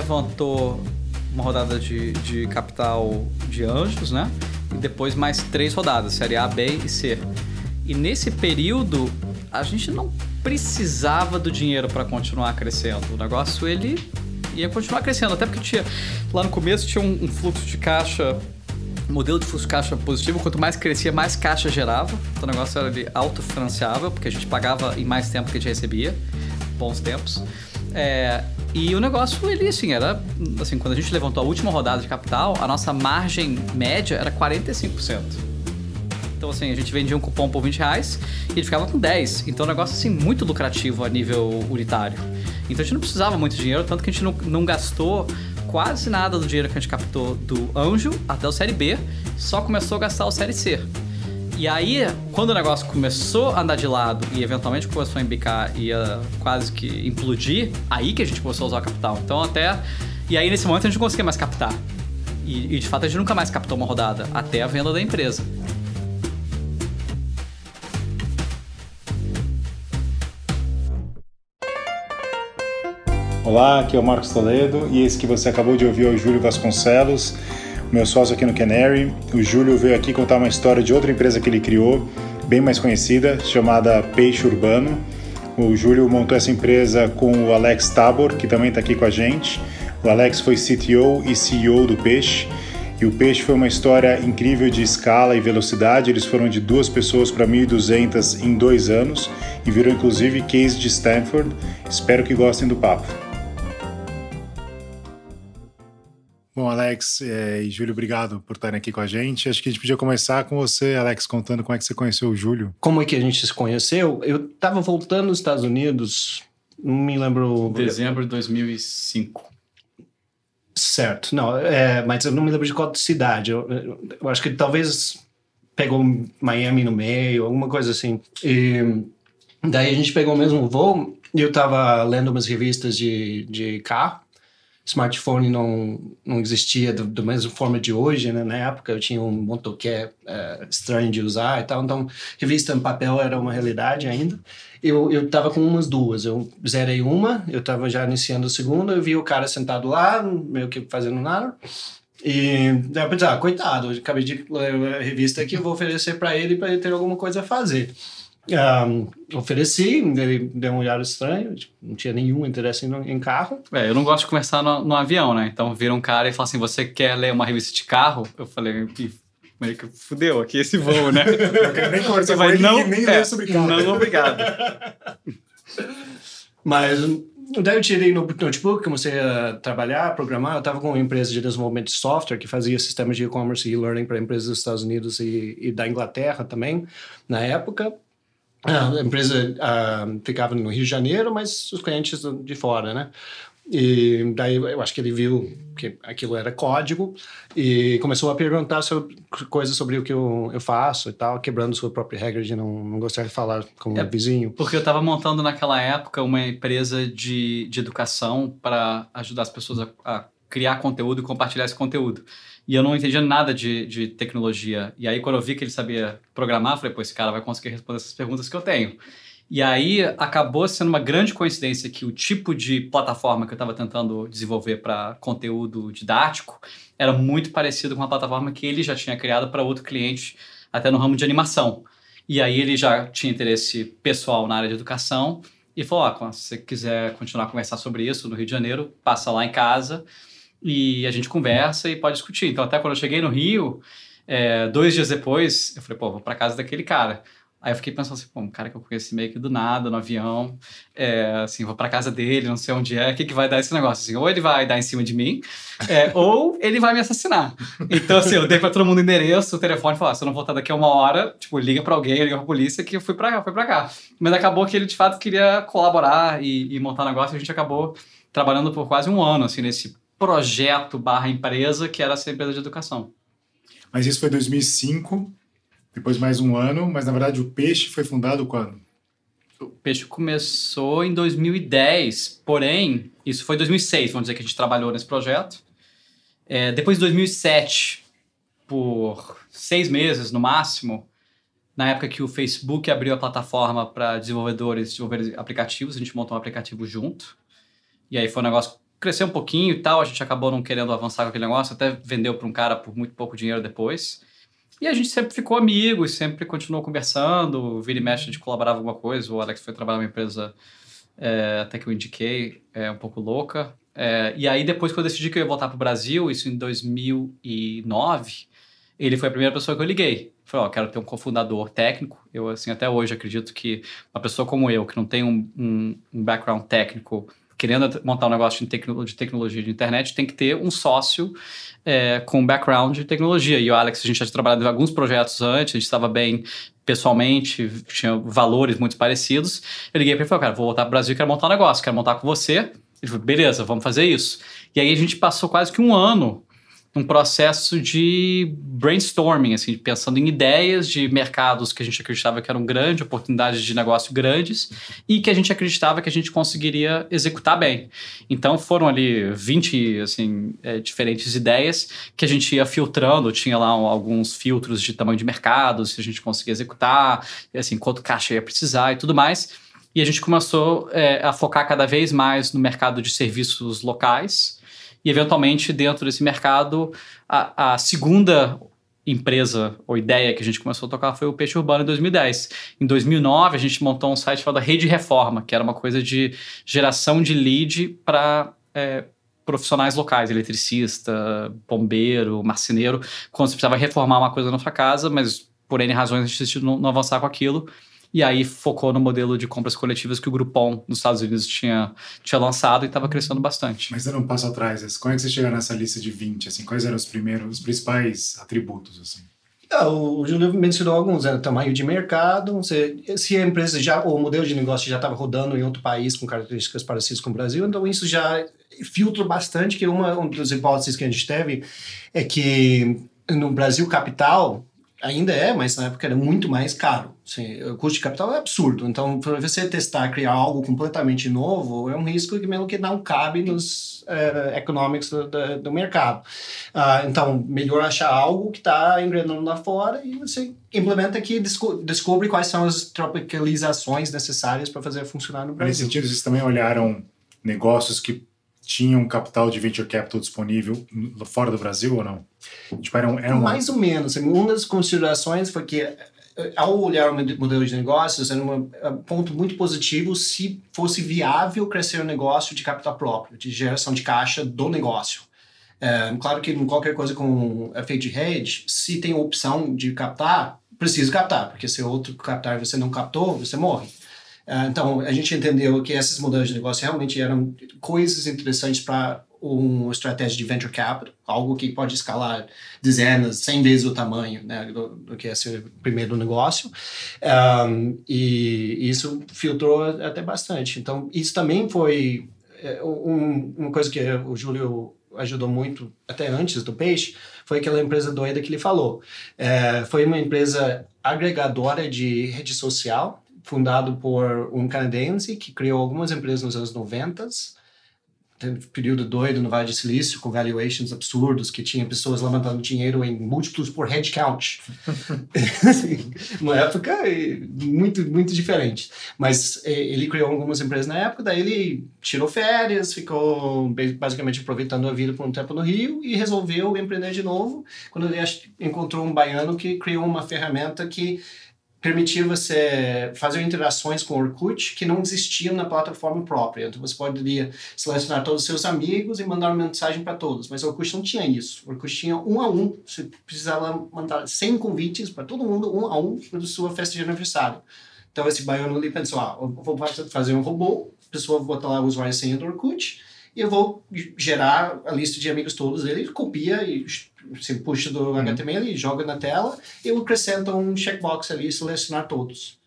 levantou uma rodada de, de capital de anjos, né? E depois mais três rodadas, série A, B e C. E nesse período, a gente não precisava do dinheiro para continuar crescendo. O negócio, ele ia continuar crescendo. Até porque tinha, lá no começo tinha um, um fluxo de caixa modelo de fluxo de caixa positivo, quanto mais crescia, mais caixa gerava. Então o negócio era autofinanciável, porque a gente pagava em mais tempo que a gente recebia. Bons tempos. É, e o negócio, ele, assim, era... Assim, quando a gente levantou a última rodada de capital, a nossa margem média era 45%. Então, assim, a gente vendia um cupom por 20 reais e ele ficava com 10. Então, é negócio, assim, muito lucrativo a nível unitário. Então, a gente não precisava muito dinheiro, tanto que a gente não, não gastou quase nada do dinheiro que a gente captou do Anjo até o Série B, só começou a gastar o Série C. E aí, quando o negócio começou a andar de lado e eventualmente começou a embicar e ia quase que implodir, aí que a gente começou a usar o capital. Então até. E aí nesse momento a gente não conseguia mais captar. E, e de fato a gente nunca mais captou uma rodada, até a venda da empresa. Olá, aqui é o Marcos Toledo e esse que você acabou de ouvir é o Júlio Vasconcelos meu sócio aqui no Canary. O Júlio veio aqui contar uma história de outra empresa que ele criou, bem mais conhecida, chamada Peixe Urbano. O Júlio montou essa empresa com o Alex Tabor, que também está aqui com a gente. O Alex foi CTO e CEO do Peixe. E o Peixe foi uma história incrível de escala e velocidade. Eles foram de duas pessoas para 1.200 em dois anos e viram inclusive case de Stanford. Espero que gostem do papo. Bom, Alex é, e Júlio, obrigado por estarem aqui com a gente. Acho que a gente podia começar com você, Alex, contando como é que você conheceu o Júlio. Como é que a gente se conheceu? Eu estava voltando dos Estados Unidos, não me lembro... Dezembro de 2005. Certo, não, é, mas eu não me lembro de qual cidade. Eu, eu acho que talvez pegou Miami no meio, alguma coisa assim. E daí a gente pegou o mesmo voo e eu estava lendo umas revistas de, de carro smartphone não, não existia da mesma forma de hoje, né? Na época eu tinha um motoquê é, estranho de usar e tal, então revista em papel era uma realidade ainda. Eu, eu tava com umas duas, eu zerei uma, eu tava já iniciando a segunda, eu vi o cara sentado lá, meio que fazendo nada, e daí eu pensei, ah, coitado, eu acabei de ler a revista aqui, eu vou oferecer para ele para ele ter alguma coisa a fazer. Um, ofereci, ele deu um olhar estranho, tipo, não tinha nenhum interesse em, em, carro. É, eu não gosto de conversar no, no, avião, né? Então vira um cara e fala assim: você quer ler uma revista de carro? Eu falei, meio que fudeu aqui esse voo, né? eu quero nem conversar com ele, não, nem é, ler sobre carro. Não, obrigado. Mas daí eu tirei no notebook, comecei a trabalhar, a programar. Eu estava com uma empresa de desenvolvimento de software que fazia sistemas de e-commerce e e-learning para empresas dos Estados Unidos e, e da Inglaterra também, na época. A empresa uh, ficava no Rio de Janeiro, mas os clientes de fora, né? E daí eu acho que ele viu que aquilo era código e começou a perguntar sobre, coisas sobre o que eu, eu faço e tal, quebrando sua própria regra de não, não gostar de falar com é, o vizinho. Porque eu estava montando naquela época uma empresa de, de educação para ajudar as pessoas a, a criar conteúdo e compartilhar esse conteúdo. E eu não entendia nada de, de tecnologia. E aí, quando eu vi que ele sabia programar, falei, pô, esse cara vai conseguir responder essas perguntas que eu tenho. E aí, acabou sendo uma grande coincidência que o tipo de plataforma que eu estava tentando desenvolver para conteúdo didático era muito parecido com uma plataforma que ele já tinha criado para outro cliente, até no ramo de animação. E aí, ele já tinha interesse pessoal na área de educação e falou: ah, se você quiser continuar a conversar sobre isso no Rio de Janeiro, passa lá em casa e a gente conversa e pode discutir. Então, até quando eu cheguei no Rio, é, dois dias depois, eu falei, pô, vou para casa daquele cara. Aí eu fiquei pensando assim, pô, um cara que eu conheci meio que do nada, no avião, é, assim, vou para casa dele, não sei onde é, o que, que vai dar esse negócio? Assim, ou ele vai dar em cima de mim, é, ou ele vai me assassinar. Então, assim, eu dei para todo mundo o endereço, o telefone, falei, ah, se eu não voltar daqui a uma hora, tipo, liga para alguém, liga pra polícia, que eu fui para cá, fui para cá. Mas acabou que ele, de fato, queria colaborar e, e montar negócio, e a gente acabou trabalhando por quase um ano, assim, nesse projeto barra empresa que era essa empresa de educação. Mas isso foi 2005, depois mais um ano, mas na verdade o Peixe foi fundado quando? O Peixe começou em 2010, porém, isso foi 2006, vamos dizer que a gente trabalhou nesse projeto. É, depois de 2007, por seis meses no máximo, na época que o Facebook abriu a plataforma para desenvolvedores desenvolver aplicativos, a gente montou um aplicativo junto. E aí foi um negócio cresceu um pouquinho e tal, a gente acabou não querendo avançar com aquele negócio, até vendeu para um cara por muito pouco dinheiro depois. E a gente sempre ficou amigo e sempre continuou conversando, vira e mexe a gente colaborava alguma coisa, o Alex foi trabalhar numa empresa é, até que eu indiquei, é um pouco louca. É, e aí depois que eu decidi que eu ia voltar para o Brasil, isso em 2009, ele foi a primeira pessoa que eu liguei. Falei, ó, quero ter um cofundador técnico. Eu, assim, até hoje acredito que uma pessoa como eu, que não tem um, um, um background técnico, querendo montar um negócio de, tecno, de tecnologia de internet, tem que ter um sócio é, com background de tecnologia. E o Alex, a gente já tinha trabalhado em alguns projetos antes, a gente estava bem pessoalmente, tinha valores muito parecidos. Eu liguei para ele e falei, cara, vou voltar para o Brasil, quero montar um negócio, quero montar com você. Ele falou, beleza, vamos fazer isso. E aí a gente passou quase que um ano um processo de brainstorming, assim, pensando em ideias de mercados que a gente acreditava que eram grandes, oportunidades de negócio grandes, e que a gente acreditava que a gente conseguiria executar bem. Então foram ali 20 assim, é, diferentes ideias que a gente ia filtrando, tinha lá alguns filtros de tamanho de mercado, se a gente conseguia executar, assim, quanto caixa ia precisar e tudo mais. E a gente começou é, a focar cada vez mais no mercado de serviços locais, e eventualmente dentro desse mercado a, a segunda empresa ou ideia que a gente começou a tocar foi o Peixe Urbano em 2010. Em 2009 a gente montou um site chamado Rede Reforma, que era uma coisa de geração de lead para é, profissionais locais, eletricista, bombeiro, marceneiro, quando você precisava reformar uma coisa na sua casa, mas por N razões a gente decidiu não, não avançar com aquilo e aí focou no modelo de compras coletivas que o Groupon nos Estados Unidos tinha, tinha lançado e estava crescendo bastante. Mas dando um passo atrás, como é que você chega nessa lista de 20? Assim, quais eram os primeiros, os principais atributos? Assim? Ah, o Júlio mencionou alguns, era tamanho de mercado, se a empresa já, o modelo de negócio já estava rodando em outro país com características parecidas com o Brasil, então isso já filtra bastante, que uma, uma das hipóteses que a gente teve é que no Brasil capital, ainda é, mas na época era muito mais caro. Assim, o custo de capital é absurdo. Então, para você testar, criar algo completamente novo, é um risco que mesmo que não cabe nos uh, economics do, do, do mercado. Uh, então, melhor achar algo que está engrenando lá fora e você implementa aqui e desco descobre quais são as tropicalizações necessárias para fazer funcionar no Brasil. Nesse sentido, vocês também olharam negócios que tinham capital de venture capital disponível fora do Brasil ou não? Tipo, eram, eram... Mais ou menos. Uma das considerações foi que, eh, ao olhar o modelo de negócios, era um ponto muito positivo se fosse viável crescer o um negócio de capital próprio, de geração de caixa do negócio. É, claro que qualquer coisa com efeito de hedge, se tem opção de captar, precisa captar, porque se outro captar você não captou, você morre. Ah, então, a gente entendeu que esses modelos de negócio realmente eram coisas interessantes para uma estratégia de venture capital, algo que pode escalar dezenas, cem vezes o tamanho né, do, do que é seu primeiro negócio. Um, e isso filtrou até bastante. Então, isso também foi é, um, uma coisa que o Júlio ajudou muito até antes do Peixe, foi aquela empresa doida que ele falou. É, foi uma empresa agregadora de rede social, fundado por um canadense que criou algumas empresas nos anos 90. Teve um período doido no Vale do Silício, com valuations absurdos, que tinha pessoas levantando dinheiro em múltiplos por headcount. uma época muito, muito diferente. Mas ele criou algumas empresas na época, daí ele tirou férias, ficou basicamente aproveitando a vida por um tempo no Rio e resolveu empreender de novo, quando ele encontrou um baiano que criou uma ferramenta que permitir você fazer interações com o Orkut que não existiam na plataforma própria. Então você poderia selecionar todos os seus amigos e mandar uma mensagem para todos, mas o Orkut não tinha isso. O Orkut tinha um a um. Você precisava mandar 100 convites para todo mundo, um a um, para sua festa de aniversário. Então esse baiano ali pensou, ah, eu vou fazer um robô, a pessoa bota lá o usuário e senha do Orkut, e eu vou gerar a lista de amigos todos dele, copia e você puxa do HTML e joga na tela, e eu acrescento um checkbox ali, selecionar todos.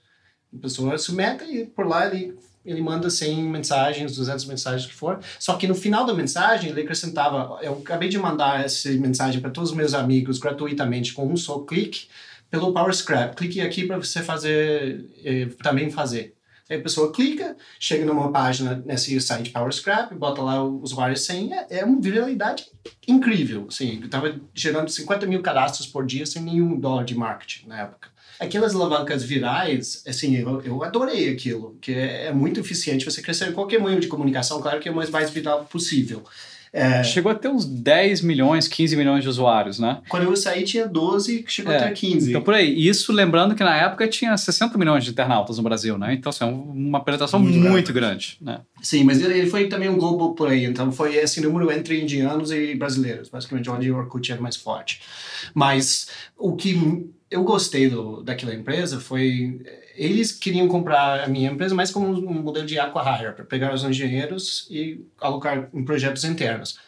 A pessoa submete e por lá ele, ele manda 100 mensagens, 200 mensagens que for. Só que no final da mensagem ele acrescentava: Eu acabei de mandar essa mensagem para todos os meus amigos gratuitamente com um só clique pelo PowerScript. Clique aqui para você fazer, eh, também fazer. Aí a pessoa clica, chega numa página nesse site PowerScrap, bota lá o usuário e senha, é uma viralidade incrível. Assim, eu tava gerando 50 mil cadastros por dia sem nenhum dólar de marketing na época. Aquelas alavancas virais, assim, eu, eu adorei aquilo, que é, é muito eficiente você crescer em qualquer meio de comunicação, claro que é o mais, mais viral possível. É, chegou a ter uns 10 milhões, 15 milhões de usuários, né? Quando eu saí tinha 12, chegou é, a ter 15. Então por aí. Isso lembrando que na época tinha 60 milhões de internautas no Brasil, né? Então assim, é uma penetração muito, muito grande. grande, né? Sim, mas ele foi também um global por aí. Então foi esse número entre indianos e brasileiros, basicamente onde o Orkut era mais forte. Mas o que eu gostei do, daquela empresa foi eles queriam comprar a minha empresa mais como um modelo de aqua-hire, para pegar os engenheiros e alocar em projetos internos.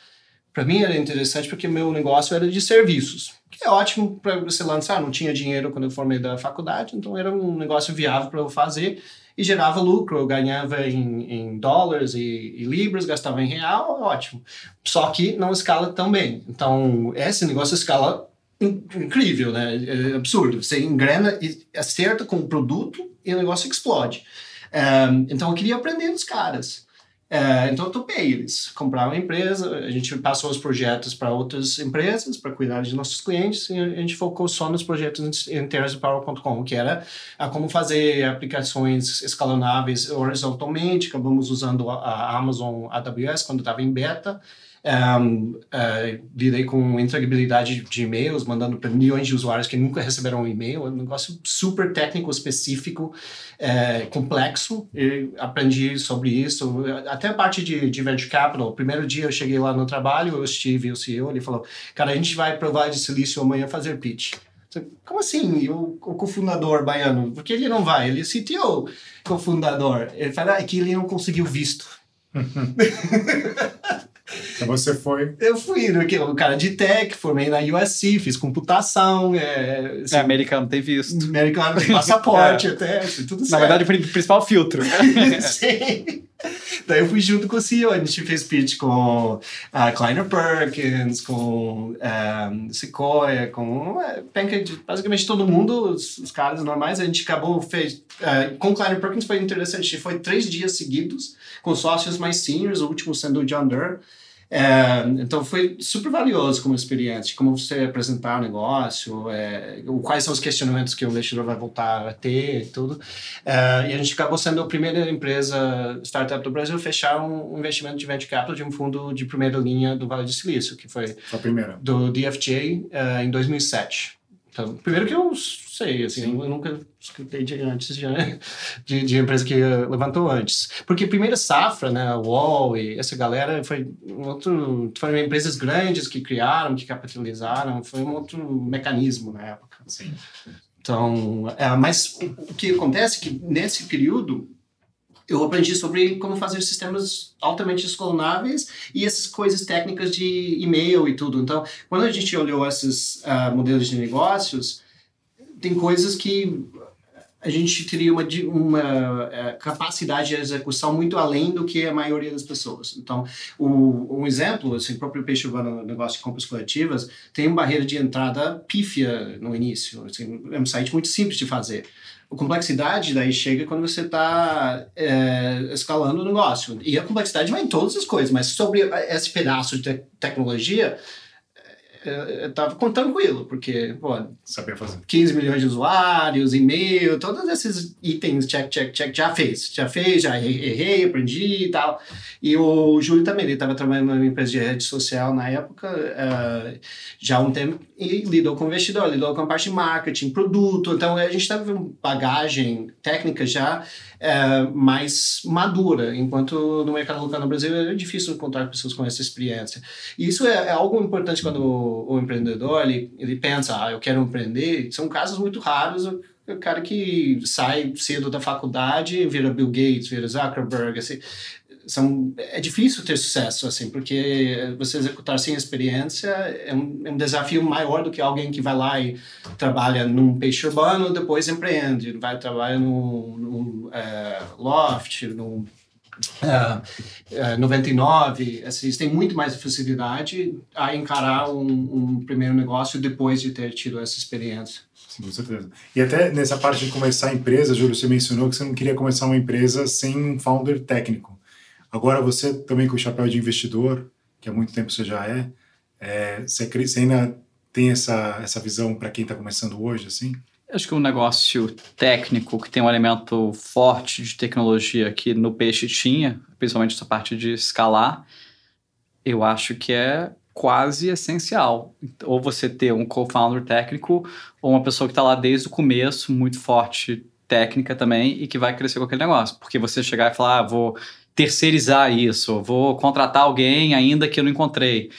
Para mim era interessante porque meu negócio era de serviços, que é ótimo para você lançar. Não tinha dinheiro quando eu formei da faculdade, então era um negócio viável para eu fazer e gerava lucro. Eu ganhava em, em dólares e, e, libras, gastava em real, ótimo. Só que não escala tão bem. Então, esse negócio escala incrível, né? É absurdo. Você engrena e acerta com o produto e o negócio explode. Um, então eu queria aprender dos caras. Uh, então eu topei eles. Comprar uma empresa, a gente passou os projetos para outras empresas para cuidar de nossos clientes e a gente focou só nos projetos internos do Power.com, que era a como fazer aplicações escalonáveis horizontalmente. Acabamos usando a Amazon AWS quando estava em beta. Um, uh, lidei com entregabilidade de e-mails, mandando para milhões de usuários que nunca receberam um e-mail. É um negócio super técnico, específico, uh, complexo. E aprendi sobre isso. Até a parte de, de venture capital. O primeiro dia eu cheguei lá no trabalho, o Steve, o CEO, ele falou: Cara, a gente vai provar de silício amanhã fazer pitch. Como assim? O, o cofundador baiano? Porque ele não vai? Ele é CTO, cofundador. Ele fala ah, que ele não conseguiu visto. Então você foi? Eu fui, porque o cara de tech, formei na USC, fiz computação. É, assim, é americano tem visto. Americano tem passaporte é. até, tudo certo. Na verdade, o principal filtro. Sim. Daí eu fui junto com o CEO, a gente fez pitch com a uh, Kleiner Perkins, com um, é, Sequoia, com uh, basicamente todo mundo, os, os, caras normais. A gente acabou, fez, uh, com Kleiner Perkins foi interessante, foi três dias seguidos com sócios mais seniors, o último sendo o John Durr. É, então foi super valioso como experiência, como você apresentar o negócio, é, quais são os questionamentos que o investidor vai voltar a ter e tudo. É, e a gente acabou sendo a primeira empresa startup do Brasil a fechar um investimento de venture capital de um fundo de primeira linha do Vale do Silício, que foi a primeira. do DFJ é, em 2007. Então, primeiro que eu sei, assim, Sim. eu nunca escutei de antes de, de, de, empresa que levantou antes. Porque primeira safra, né, a Wall e essa galera foi um outro, foram empresas grandes que criaram, que capitalizaram, foi um outro mecanismo na época. Sim. Então, é, mas o que acontece é que nesse período eu aprendi sobre como fazer sistemas altamente escalonáveis e essas coisas técnicas de e-mail e tudo. Então, quando a gente olhou esses uh, modelos de negócios, tem coisas que a gente teria uma, uma uh, capacidade de execução muito além do que a maioria das pessoas. Então, o, um exemplo, assim, o próprio Peixe Urbano, negócio de compras coletivas, tem uma barreira de entrada pífia no início. Assim, é um site muito simples de fazer. Complexidade daí chega quando você está é, escalando o negócio. E a complexidade vai em todas as coisas, mas sobre esse pedaço de te tecnologia, eu tava contando tranquilo, porque, pô, sabia fazer. 15 milhões de usuários, e-mail, todos esses itens, check, check, check, já fez. Já fez, já errei, aprendi e tal. E o Júlio também, ele estava trabalhando numa empresa de rede social na época, uh, já há um tempo, e lidou com o investidor, lidou com a parte de marketing, produto. Então, a gente estava com bagagem técnica já é, mais madura, enquanto no mercado local no Brasil é difícil encontrar pessoas com essa experiência. E isso é, é algo importante quando o, o, empreendedor ele, ele pensa, ah, eu quero empreender. São casos muito raros o cara que sai cedo da faculdade, vira Bill Gates, vira Zuckerberg, assim, são, é difícil ter sucesso, assim, porque você executar sem experiência é um, é um desafio maior do que alguém que vai lá e trabalha num peixe urbano, depois empreende, vai trabalhar num, num é, loft, uh, uh, 99, assim, eles têm muito mais facilidade a encarar um, um primeiro negócio depois de ter tido essa experiência. Sim, com certeza. E até nessa parte de começar a empresa, Júlio, você mencionou que você não queria começar uma empresa sem um founder técnico. Agora, você também com o chapéu de investidor, que há muito tempo você já é, é você, ainda tem essa, essa visão para quem está começando hoje, assim? Acho que um negócio técnico que tem um elemento forte de tecnologia que no peixe tinha, principalmente essa parte de escalar, eu acho que é quase essencial. Ou você ter um co-founder técnico ou uma pessoa que está lá desde o começo, muito forte técnica também e que vai crescer com aquele negócio. Porque você chegar e falar, ah, vou terceirizar isso, vou contratar alguém ainda que eu não encontrei.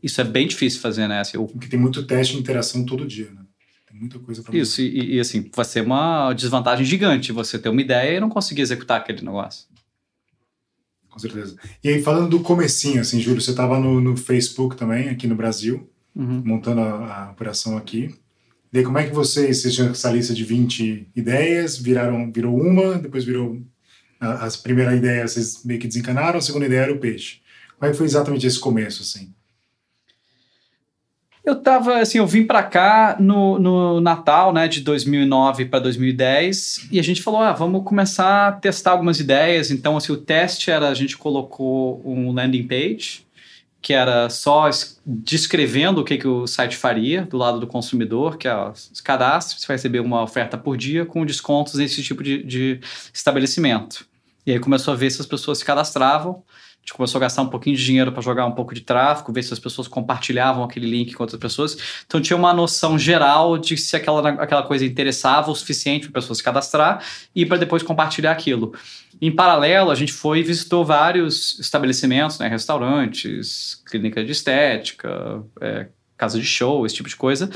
Isso é bem difícil fazer, né? Assim, Porque tem muito teste de interação todo dia, né? Tem muita coisa para Isso, e, e, assim, vai ser uma desvantagem gigante você ter uma ideia e não conseguir executar aquele negócio. Com certeza. E aí, falando do comecinho, assim, Júlio, você estava no, no, Facebook também, aqui no Brasil, uhum. montando a, a, operação aqui. E aí, como é que vocês, vocês tinham essa lista de 20 ideias, viraram, virou uma, depois virou... A, a primeira ideia vocês meio que desencanaram, a segunda ideia era o peixe. Como é que foi exatamente esse começo, assim? Eu tava, assim, eu vim para cá no, no Natal, né, de 2009 para 2010, e a gente falou, ah, vamos começar a testar algumas ideias. Então, assim, o teste era, a gente colocou um landing page, que era só descrevendo o que, que o site faria do lado do consumidor, que é o cadastro, você vai receber uma oferta por dia com descontos nesse tipo de, de estabelecimento. E aí começou a ver se as pessoas se cadastravam, gente começou a gastar um pouquinho de dinheiro para jogar um pouco de tráfego, ver se as pessoas compartilhavam aquele link com outras pessoas. Então tinha uma noção geral de se aquela, aquela coisa interessava o suficiente para pessoas se cadastrar e para depois compartilhar aquilo. Em paralelo, a gente foi e visitou vários estabelecimentos, né, restaurantes, clínica de estética, é, casa de show, esse tipo de coisa,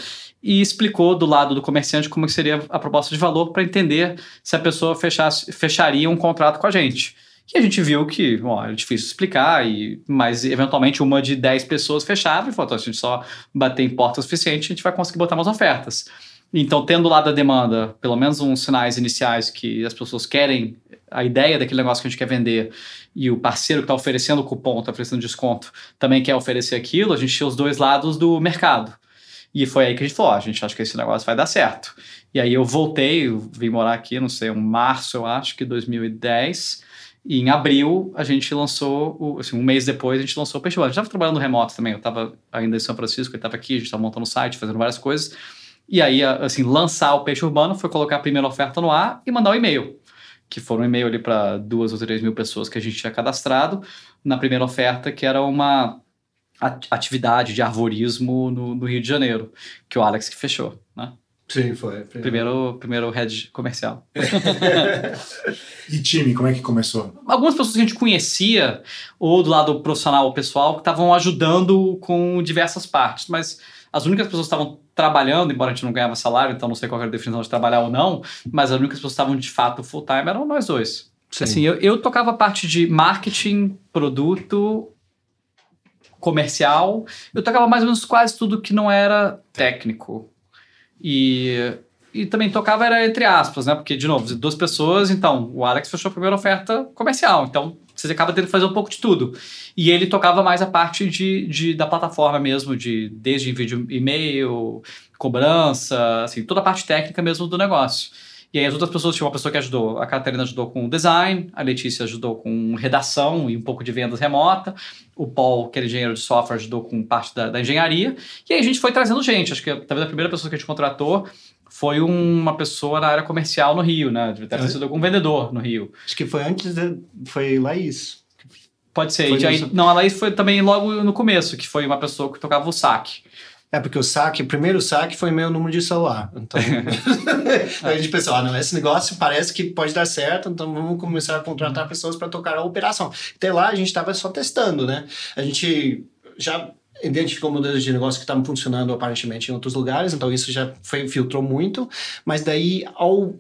e explicou do lado do comerciante como seria a proposta de valor para entender se a pessoa fechasse, fecharia um contrato com a gente. E a gente viu que, bom, é difícil explicar, e, mas eventualmente uma de 10 pessoas fechava e falou: então, se a gente só bater em porta o suficiente, a gente vai conseguir botar umas ofertas. Então, tendo lá da demanda, pelo menos uns sinais iniciais que as pessoas querem a ideia daquele negócio que a gente quer vender e o parceiro que está oferecendo o cupom, está oferecendo desconto, também quer oferecer aquilo, a gente tinha os dois lados do mercado. E foi aí que a gente falou: a gente acha que esse negócio vai dar certo. E aí eu voltei, eu vim morar aqui, não sei, um março, eu acho que 2010. E em abril a gente lançou, assim, um mês depois a gente lançou o Peixe Urbano. A gente estava trabalhando remoto também, eu estava ainda em São Francisco, ele estava aqui, a gente estava montando o site, fazendo várias coisas. E aí, assim, lançar o Peixe Urbano foi colocar a primeira oferta no ar e mandar um e-mail. Que foram um e-mail ali para duas ou três mil pessoas que a gente tinha cadastrado na primeira oferta, que era uma atividade de arvorismo no, no Rio de Janeiro, que o Alex que fechou, né? Sim, foi. Primeiro, primeiro head comercial. e time, como é que começou? Algumas pessoas que a gente conhecia, ou do lado profissional ou pessoal, que estavam ajudando com diversas partes, mas as únicas pessoas que estavam trabalhando, embora a gente não ganhava salário, então não sei qual era a definição de trabalhar ou não, mas as únicas pessoas que estavam de fato full time eram nós dois. Sim. Assim, eu, eu tocava a parte de marketing, produto, comercial, eu tocava mais ou menos quase tudo que não era técnico. E, e também tocava era entre aspas, né? Porque, de novo, duas pessoas, então, o Alex fechou a primeira oferta comercial, então você acaba tendo que fazer um pouco de tudo. E ele tocava mais a parte de, de da plataforma mesmo, de desde envio e-mail, cobrança, assim, toda a parte técnica mesmo do negócio. E aí as outras pessoas, tinha uma pessoa que ajudou, a Catarina ajudou com design, a Letícia ajudou com redação e um pouco de vendas remota, o Paul, que era engenheiro de software, ajudou com parte da, da engenharia, e aí a gente foi trazendo gente, acho que talvez a primeira pessoa que a gente contratou foi uma pessoa na área comercial no Rio, né? Deve ter sido algum vendedor no Rio. Acho que foi antes, de, foi Laís. Pode ser. E aí, não, a Laís foi também logo no começo, que foi uma pessoa que tocava o saque. É, porque o saque, o primeiro saque foi meu número de celular. Então, a gente pensou, ah, não, esse negócio parece que pode dar certo, então vamos começar a contratar pessoas para tocar a operação. Até lá a gente estava só testando, né? A gente já identificou modelos de negócio que estavam funcionando aparentemente em outros lugares, então isso já foi, filtrou muito, mas daí ao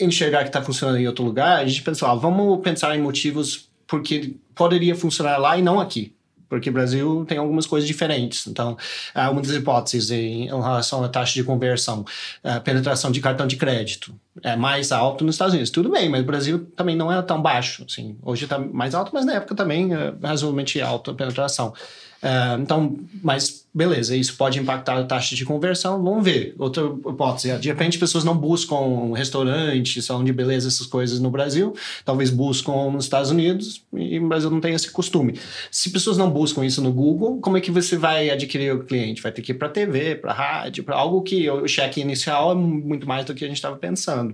enxergar que está funcionando em outro lugar, a gente pensou, ah, vamos pensar em motivos porque poderia funcionar lá e não aqui. Porque o Brasil tem algumas coisas diferentes. Então, há uma das hipóteses em relação à taxa de conversão, a penetração de cartão de crédito é mais alto nos Estados Unidos. Tudo bem, mas o Brasil também não é tão baixo. Assim. Hoje está mais alto, mas na época também é razoavelmente alta a penetração. Uh, então, mas beleza, isso pode impactar a taxa de conversão, vamos ver. Outra hipótese, de repente pessoas não buscam restaurante, salão de beleza, essas coisas no Brasil, talvez buscam nos Estados Unidos e o Brasil não tem esse costume. Se pessoas não buscam isso no Google, como é que você vai adquirir o cliente? Vai ter que ir para TV, para rádio, para algo que o cheque inicial é muito mais do que a gente estava pensando.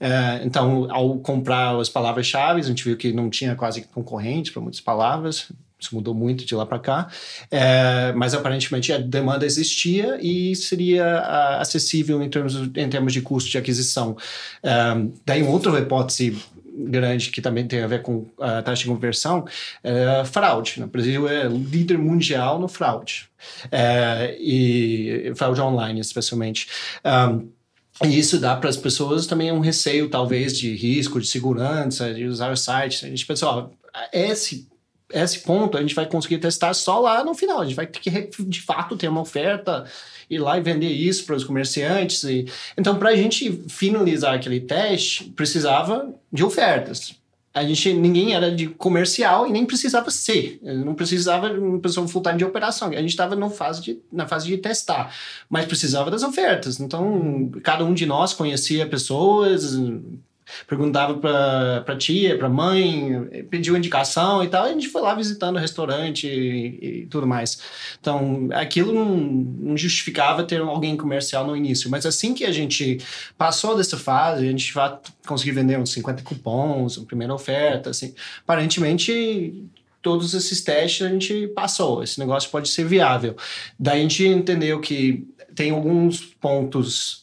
Uh, então, ao comprar as palavras-chave, a gente viu que não tinha quase concorrente para muitas palavras, isso mudou muito de lá para cá, é, mas aparentemente a demanda existia e seria acessível em termos, em termos de custo de aquisição. Um, daí, uma outra hipótese grande que também tem a ver com a taxa de conversão é fraude. Né? O Brasil é líder mundial no fraude, é, e fraude online especialmente. Um, e isso dá para as pessoas também um receio, talvez, de risco, de segurança, de usar o site. A gente pensa, ó, esse esse ponto a gente vai conseguir testar só lá no final. A gente vai ter que, de fato, ter uma oferta, ir lá e vender isso para os comerciantes. E... Então, para a gente finalizar aquele teste, precisava de ofertas. A gente, ninguém era de comercial e nem precisava ser. Não precisava de uma pessoa full time de operação. A gente estava na fase de testar, mas precisava das ofertas. Então, cada um de nós conhecia pessoas, perguntava pra, pra tia, pra mãe, pediu indicação e tal, e a gente foi lá visitando o restaurante e, e tudo mais. Então, aquilo não, não, justificava ter alguém comercial no início, mas assim que a gente passou dessa fase, a gente vai conseguir vender uns 50 cupons, uma primeira oferta, assim, aparentemente todos esses testes a gente passou, esse negócio pode ser viável. Daí a gente entendeu que tem alguns pontos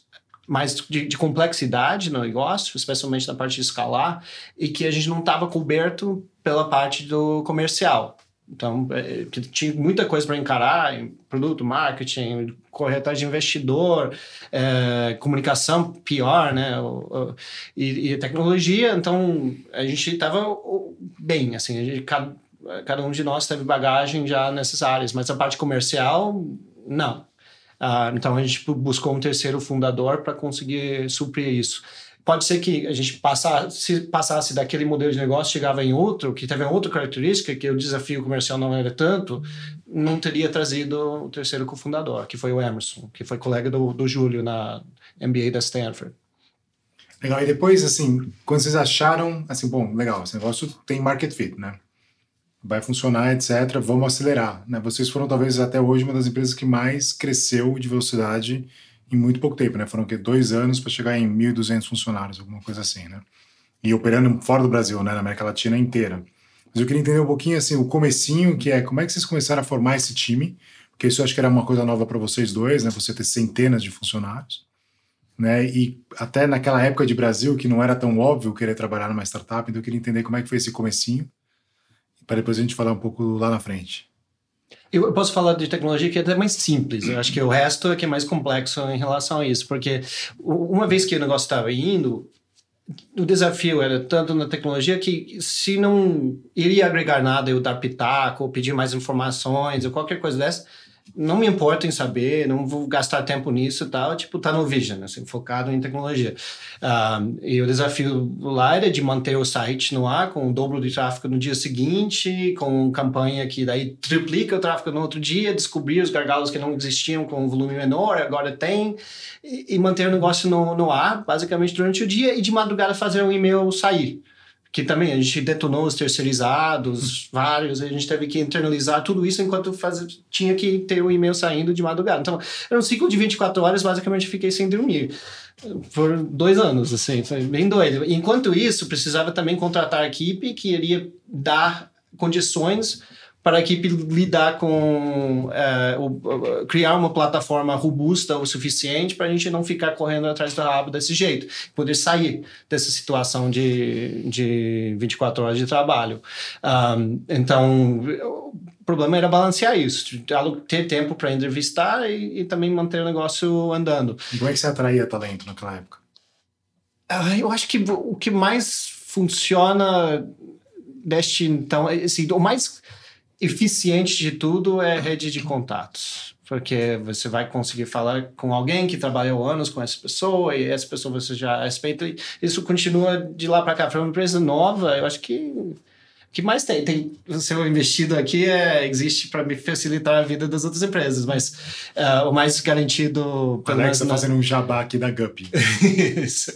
mais de, de, complexidade no negócio, especialmente na parte de escalar, e que a gente não estava coberto pela parte do comercial. Então, é, tinha muita coisa para encarar, produto, marketing, corretagem de investidor, é, comunicação pior, né? O, o, e, e, tecnologia. Então, a gente estava bem, assim, gente, cada, cada um de nós teve bagagem já nessas áreas, mas a parte comercial, não. Uh, então a gente buscou um terceiro fundador para conseguir suprir isso. Pode ser que a gente passasse, passasse daquele modelo de negócio, chegava em outro, que teve outra característica, que o desafio comercial não era tanto, não teria trazido o terceiro cofundador, que foi o Emerson, que foi colega do, do Júlio na MBA da Stanford. Legal, e depois, assim, quando vocês acharam, assim, bom, legal, esse negócio tem market fit, né? Vai funcionar, etc. Vamos acelerar. Né? Vocês foram talvez até hoje uma das empresas que mais cresceu de velocidade em muito pouco tempo, né? Foram que dois anos para chegar em 1.200 funcionários, alguma coisa assim, né? E operando fora do Brasil, né? Na América Latina inteira. Mas eu queria entender um pouquinho assim o comecinho, que é como é que vocês começaram a formar esse time? Porque isso eu acho que era uma coisa nova para vocês dois, né? Você ter centenas de funcionários, né? E até naquela época de Brasil que não era tão óbvio querer trabalhar numa startup, então eu queria entender como é que foi esse comecinho para depois a gente falar um pouco lá na frente. Eu posso falar de tecnologia que é até mais simples. Eu acho que o resto é que é mais complexo em relação a isso, porque uma vez que o negócio estava indo, o desafio era tanto na tecnologia que se não iria agregar nada, eu dar pitaco, ou pedir mais informações, ou qualquer coisa dessa, não me importo em saber, não vou gastar tempo nisso e tal, tipo, tá no Vision, assim, focado em tecnologia. Uh, e o desafio lá era de manter o site no ar com o dobro de tráfego no dia seguinte, com campanha que daí triplica o tráfego no outro dia, descobrir os gargalos que não existiam com um volume menor, agora tem, e, e manter o negócio no, no ar, basicamente durante o dia, e de madrugada fazer um e-mail sair que também a gente detonou os terceirizados, vários, a gente teve que internalizar tudo isso enquanto faz, tinha que ter o e-mail saindo de madrugada. Então, era um ciclo de 24 horas, basicamente fiquei sem dormir por dois anos, assim, foi bem doido. Enquanto isso, precisava também contratar a equipe que iria dar condições para a equipe lidar com é, o, criar uma plataforma robusta o suficiente para a gente não ficar correndo atrás do rabo desse jeito, poder sair dessa situação de, de 24 horas de trabalho. Um, então, o problema era balancear isso, ter tempo para entrevistar e, e, também manter o negócio andando. E como é que você atraía talento naquela época? Uh, eu acho que o que mais funciona deste então, assim, o mais eficiente de tudo é rede de contatos. Porque você vai conseguir falar com alguém que trabalhou anos com essa pessoa e essa pessoa você já respeita. E isso continua de lá para cá. Para uma empresa nova, eu acho que o que mais tem? tem o seu investido aqui é, existe para me facilitar a vida das outras empresas, mas uh, o mais garantido. Alex está fazendo um jabá aqui da Gup. Isso.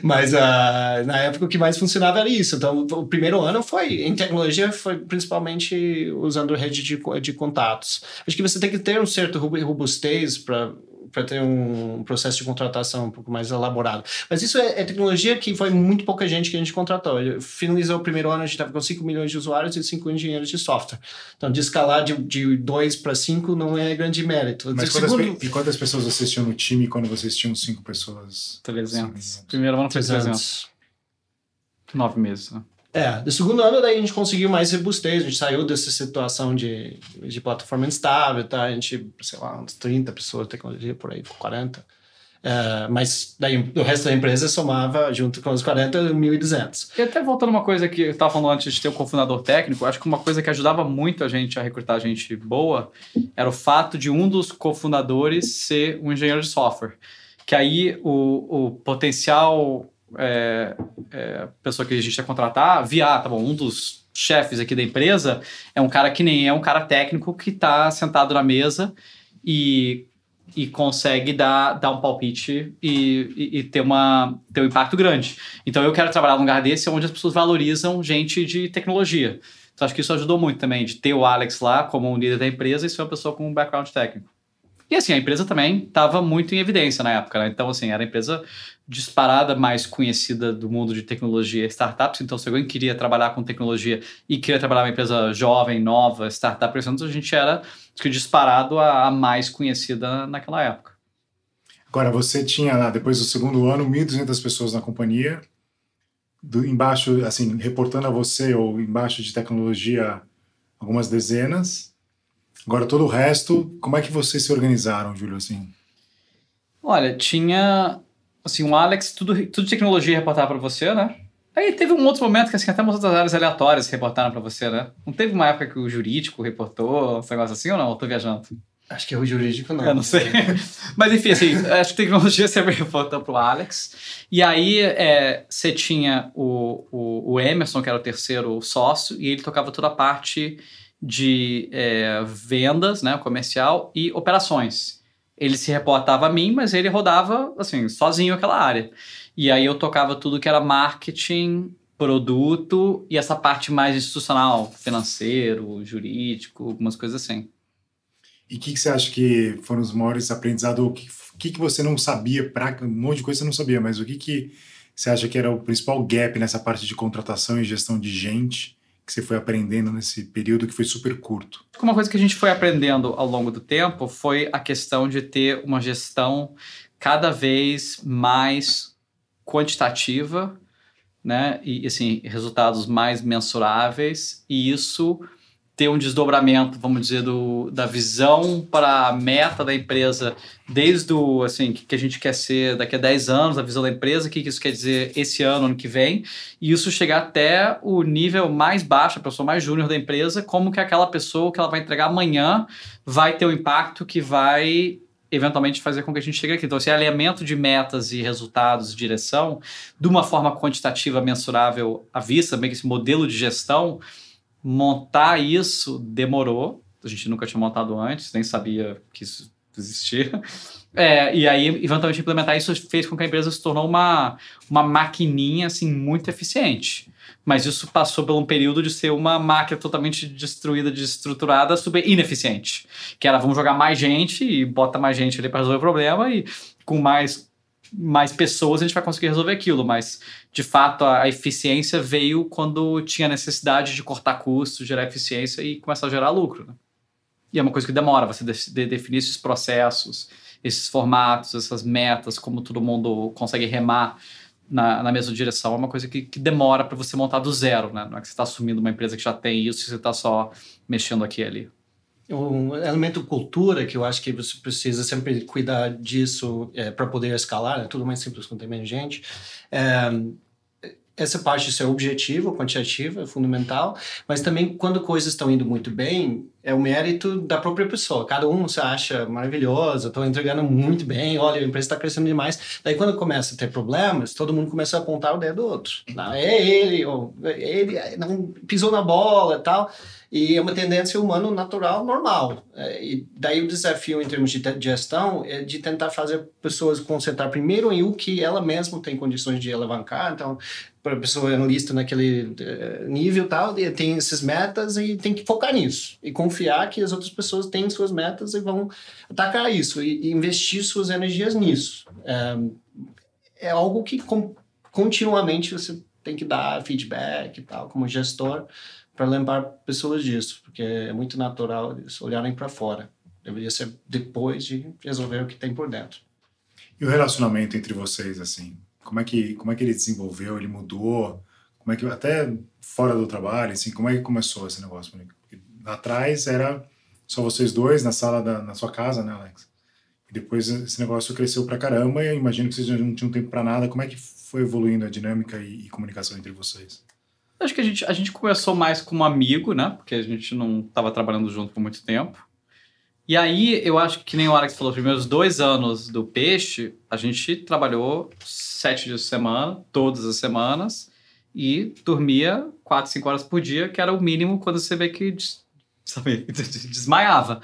Mas uh, na época o que mais funcionava era isso. Então, o primeiro ano foi, em tecnologia, foi principalmente usando rede de, de contatos. Acho que você tem que ter um certo robustez para para ter um processo de contratação um pouco mais elaborado. Mas isso é, é, tecnologia que foi muito pouca gente que a gente contratou. Finalizou o primeiro ano, a gente estava com 5 milhões de usuários e 5 engenheiros de software. Então, de escalar de 2 para 5 não é grande mérito. Mas quantas, segundo... E quantas pessoas vocês tinham no time quando vocês tinham 5 pessoas? 300. Primeiro ano foi 300. 300. 9 meses, né? É, do segundo ano daí a gente conseguiu mais robustez, a gente saiu dessa situação de, de plataforma instável, tá? A gente, sei lá, uns 30 pessoas tecnologia por aí, 40. É, mas daí o resto da empresa somava, junto com os 40, 1.200. E até voltando uma coisa que eu estava falando antes de ter o cofundador técnico, acho que uma coisa que ajudava muito a gente a recrutar gente boa era o fato de um dos cofundadores ser um engenheiro de software. Que aí o, o potencial é, é, pessoa que a gente ia contratar, via, ah, tá bom, um dos chefes aqui da empresa é um cara que nem é um cara técnico que está sentado na mesa e, e consegue dar, dar um palpite e, e, e, ter, uma, ter um impacto grande. Então eu quero trabalhar num lugar desse onde as pessoas valorizam gente de tecnologia. Então acho que isso ajudou muito também, de ter o Alex lá como um líder da empresa e ser uma pessoa com um background técnico. E assim, a empresa também estava muito em evidência na época, né? Então, assim, era a empresa disparada mais conhecida do mundo de tecnologia startups. Então, se alguém queria trabalhar com tecnologia e queria trabalhar numa empresa jovem, nova, startup, a gente era que disparado a, a mais conhecida naquela época. Agora, você tinha, depois do segundo ano, 1.200 pessoas na companhia. Do, embaixo, assim, reportando a você, ou embaixo de tecnologia, algumas dezenas. Agora, todo o resto, como é que vocês se organizaram, Júlio, assim? Olha, tinha, assim, o Alex, tudo, tudo tecnologia reportava para você, né? Aí teve um outro momento que, assim, até umas outras áreas aleatórias reportaram para você, né? Não teve uma época que o jurídico reportou, um negócio assim ou não? Eu tô viajando. Acho que é o jurídico, não. Eu não sei. Mas enfim, assim, acho que tecnologia sempre reportou pro Alex. E aí é, você tinha o, o, o Emerson, que era o terceiro sócio, e ele tocava toda a parte de é, vendas, né, comercial e operações. Ele se reportava a mim, mas ele rodava assim sozinho aquela área. E aí eu tocava tudo que era marketing, produto e essa parte mais institucional, financeiro, jurídico, algumas coisas assim. E o que, que, você acha que foram os maiores aprendizados? O que, que, que você não sabia? Pra, um monte de coisa você não sabia, mas o que, que você acha que era o principal gap nessa parte de contratação e gestão de gente? Que você foi aprendendo nesse período que foi super curto? Uma coisa que a gente foi aprendendo ao longo do tempo foi a questão de ter uma gestão cada vez mais quantitativa, né? E assim, resultados mais mensuráveis, e isso ter um desdobramento, vamos dizer, do, da visão para a meta da empresa, desde o, assim, que a gente quer ser daqui a 10 anos, a visão da empresa, o que isso quer dizer esse ano, ano que vem, e isso chegar até o nível mais baixo, a pessoa mais júnior da empresa, como que aquela pessoa que ela vai entregar amanhã vai ter um impacto que vai eventualmente fazer com que a gente chegue aqui. Então, esse alinhamento de metas e resultados direção, de uma forma quantitativa, mensurável à vista, meio que esse modelo de gestão, montar isso demorou. A gente nunca tinha montado antes, nem sabia que isso existia. É, e aí, eventualmente, implementar isso fez com que a empresa se tornou uma, uma maquininha assim, muito eficiente. Mas isso passou por um período de ser uma máquina totalmente destruída, desestruturada, super ineficiente. Que era, vamos jogar mais gente e bota mais gente ali para resolver o problema e com mais mais pessoas a gente vai conseguir resolver aquilo, mas de fato a, eficiência veio quando tinha necessidade de cortar custos, gerar eficiência e começar a gerar lucro. Né? E é uma coisa que demora você de, de definir esses processos, esses formatos, essas metas, como todo mundo consegue remar na, na mesma direção. É uma coisa que, que demora para você montar do zero, né? Não é que você está assumindo uma empresa que já tem isso e você está só mexendo aqui e ali um elemento cultura que eu acho que você precisa sempre cuidar disso é, para poder escalar, é tudo mais simples quando tem menos gente. É, essa parte de ser objetivo, quantitativa, é fundamental, mas também quando coisas estão indo muito bem, é o mérito da própria pessoa. Cada um se acha maravilhoso, estou entregando muito bem, olha, a empresa está crescendo demais. Daí quando começa a ter problemas, todo mundo começa a apontar o dedo do outro. Não, é ele, ou ele não pisou na bola tal. E é uma tendência humana natural, normal. É, e daí o desafio em termos de gestão é de tentar fazer pessoas concentrar primeiro em o que ela mesma tem condições de alavancar. Então, para a pessoa analista naquele uh, nível tal, tem essas metas e tem que focar nisso. E confiar que as outras pessoas têm suas metas e vão atacar isso. E, investir suas energias nisso. É, é algo que continuamente você tem que dar feedback e tal, como gestor para lembrar pessoas disso, porque é muito natural eles olharem para fora. Deveria ser depois de resolver o que tem por dentro. E o relacionamento entre vocês, assim, como é que como é que ele desenvolveu? Ele mudou? Como é que até fora do trabalho, assim, como é que começou esse negócio? Porque lá atrás era só vocês dois na sala da na sua casa, né, Alex? E depois esse negócio cresceu pra caramba e eu imagino que vocês não tinham tempo para nada. Como é que foi evoluindo a dinâmica e, e comunicação entre vocês? Acho que a gente, a gente começou mais como amigo, né? Porque a gente não estava trabalhando junto por muito tempo. E aí, eu acho que, nem o Alex falou, os primeiros dois anos do Peixe, a gente trabalhou sete dias por semana, todas as semanas, e dormia quatro, cinco horas por dia, que era o mínimo quando você vê que sabe, desmaiava.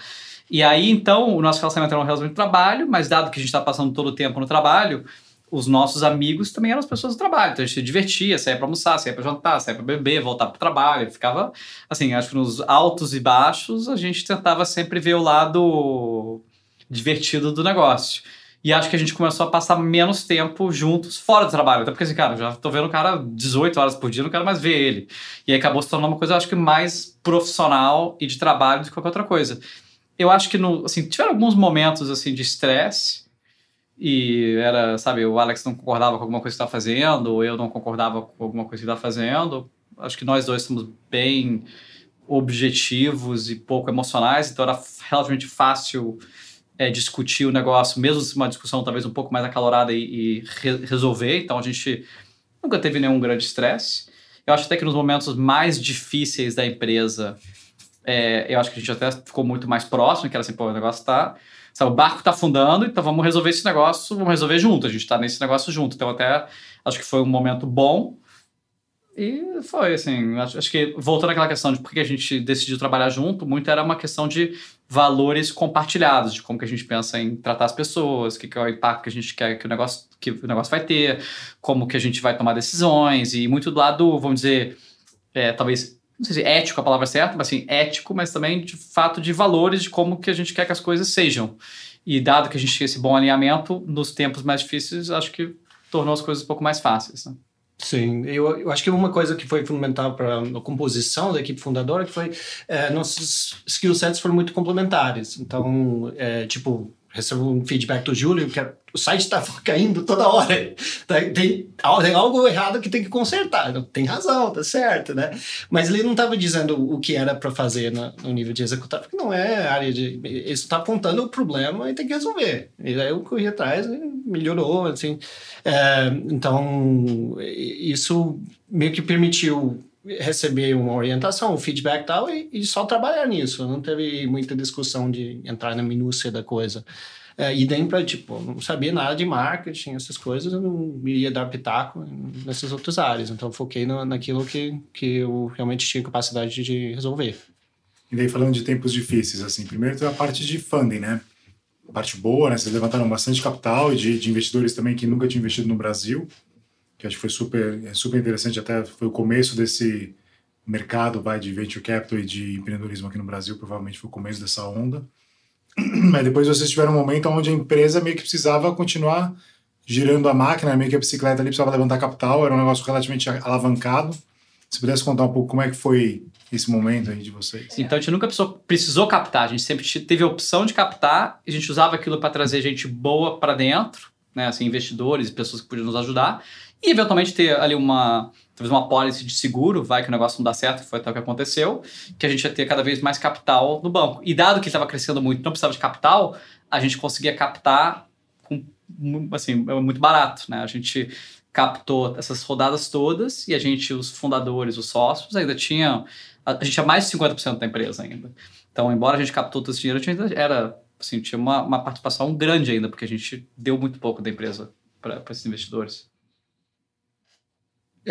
E aí, então, o nosso relacionamento era um relacionamento de trabalho, mas dado que a gente está passando todo o tempo no trabalho, os nossos amigos também eram as pessoas do trabalho. Então a gente se divertia, saía para almoçar, saía para jantar, saía para beber, voltar para o trabalho. Ficava, assim, acho que nos altos e baixos a gente tentava sempre ver o lado divertido do negócio. E acho que a gente começou a passar menos tempo juntos fora do trabalho. Até porque, assim, cara, já tô vendo o cara 18 horas por dia, não quero mais ver ele. E aí acabou se tornando uma coisa, acho que mais profissional e de trabalho do que qualquer outra coisa. Eu acho que, no, assim, tiveram alguns momentos, assim, de estresse e era, sabe, o Alex não concordava com alguma coisa que estava fazendo, ou eu não concordava com alguma coisa que estava fazendo. Acho que nós dois somos bem objetivos e pouco emocionais, então era relativamente fácil é, discutir o negócio, mesmo se uma discussão talvez um pouco mais acalorada e, e re resolver. Então a gente nunca teve nenhum grande estresse. Eu acho até que nos momentos mais difíceis da empresa, é, eu acho que a gente até ficou muito mais próximo, que era assim, pô, o negócio está Sabe, o barco está afundando, então vamos resolver esse negócio, vamos resolver junto. A gente está nesse negócio junto. Então, até acho que foi um momento bom. E foi, assim, acho, acho que voltando àquela questão de por que a gente decidiu trabalhar junto, muito era uma questão de valores compartilhados, de como que a gente pensa em tratar as pessoas, o que, que é o impacto que a gente quer que o negócio, que o negócio vai ter, como que a gente vai tomar decisões, e muito do lado, vamos dizer, é, talvez não sei se ético é a palavra certa, mas assim, ético, mas também de fato de valores de como que a gente quer que as coisas sejam. E dado que a gente tinha esse bom alinhamento, nos tempos mais difíceis, acho que tornou as coisas um pouco mais fáceis. Né? Sim, eu, eu acho que uma coisa que foi fundamental para a composição da equipe fundadora que foi é, nossos skill sets foram muito complementares. Então, é, tipo, recebo um feedback do Júlio que o site está caindo toda hora. Tem, tem, tem, algo errado que tem que consertar. Tem razão, tá certo, né? Mas ele não estava dizendo o que era para fazer no, no, nível de executar, porque não é área de. Ele está apontando o problema e tem que resolver. E aí eu corri atrás e melhorou, assim. É, então, isso meio que permitiu receber uma orientação, um feedback e tal, e, e, só trabalhar nisso. Não teve muita discussão de entrar na minúcia da coisa. É, e nem para, tipo, não sabia nada de marketing, essas coisas, eu não iria dar pitaco nessas outras áreas. Então, foquei no, naquilo que, que eu realmente tinha capacidade de resolver. E daí, falando de tempos difíceis, assim, primeiro tem a parte de funding, né? A parte boa, né? Vocês levantaram bastante capital de, de investidores também que nunca tinham investido no Brasil que acho que foi super, é super interessante, até foi o começo desse mercado vai de venture capital e de empreendedorismo aqui no Brasil, provavelmente foi o começo dessa onda. Mas depois vocês tiveram um momento onde a empresa meio que precisava continuar girando a máquina, meio que a bicicleta ali precisava levantar capital, era um negócio relativamente alavancado. Se pudesse contar um pouco como é que foi esse momento aí de vocês. Então a gente nunca precisou, precisou captar, a gente sempre teve a opção de captar, e a gente usava aquilo para trazer gente boa para dentro, né, assim, investidores, pessoas que podiam nos ajudar, e eventualmente ter ali uma talvez uma policy de seguro, vai que o negócio não dá certo, foi até o que aconteceu, que a gente ia ter cada vez mais capital no banco. E dado que estava crescendo muito, não precisava de capital, a gente conseguia captar com assim, muito barato, né? A gente captou essas rodadas todas e a gente, os fundadores, os sócios, ainda tinha. A gente tinha mais de 50% da empresa ainda. Então, embora a gente captou todo esse dinheiro, a gente ainda era. Assim, tinha uma, uma participação grande ainda, porque a gente deu muito pouco da empresa para esses investidores.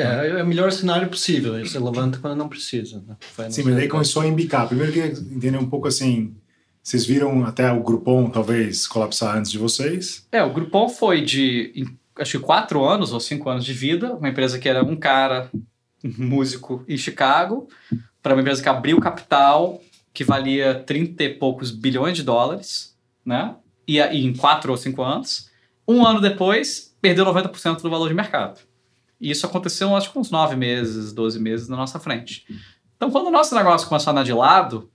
É, é o melhor cenário possível. Você levanta quando não precisa. Né? Sim, mas daí começou a embicar. Primeiro, eu queria entender um pouco assim. Vocês viram até o Groupon talvez colapsar antes de vocês? É, o Groupon foi de acho que quatro anos ou cinco anos de vida, uma empresa que era um cara, um músico em Chicago, para uma empresa que abriu capital que valia 30 e poucos bilhões de dólares, né? E, e em quatro ou cinco anos. Um ano depois, perdeu 90% do valor de mercado. E isso aconteceu, acho que uns nove meses, 12 meses na nossa frente. Então, quando o nosso negócio começou a andar de lado,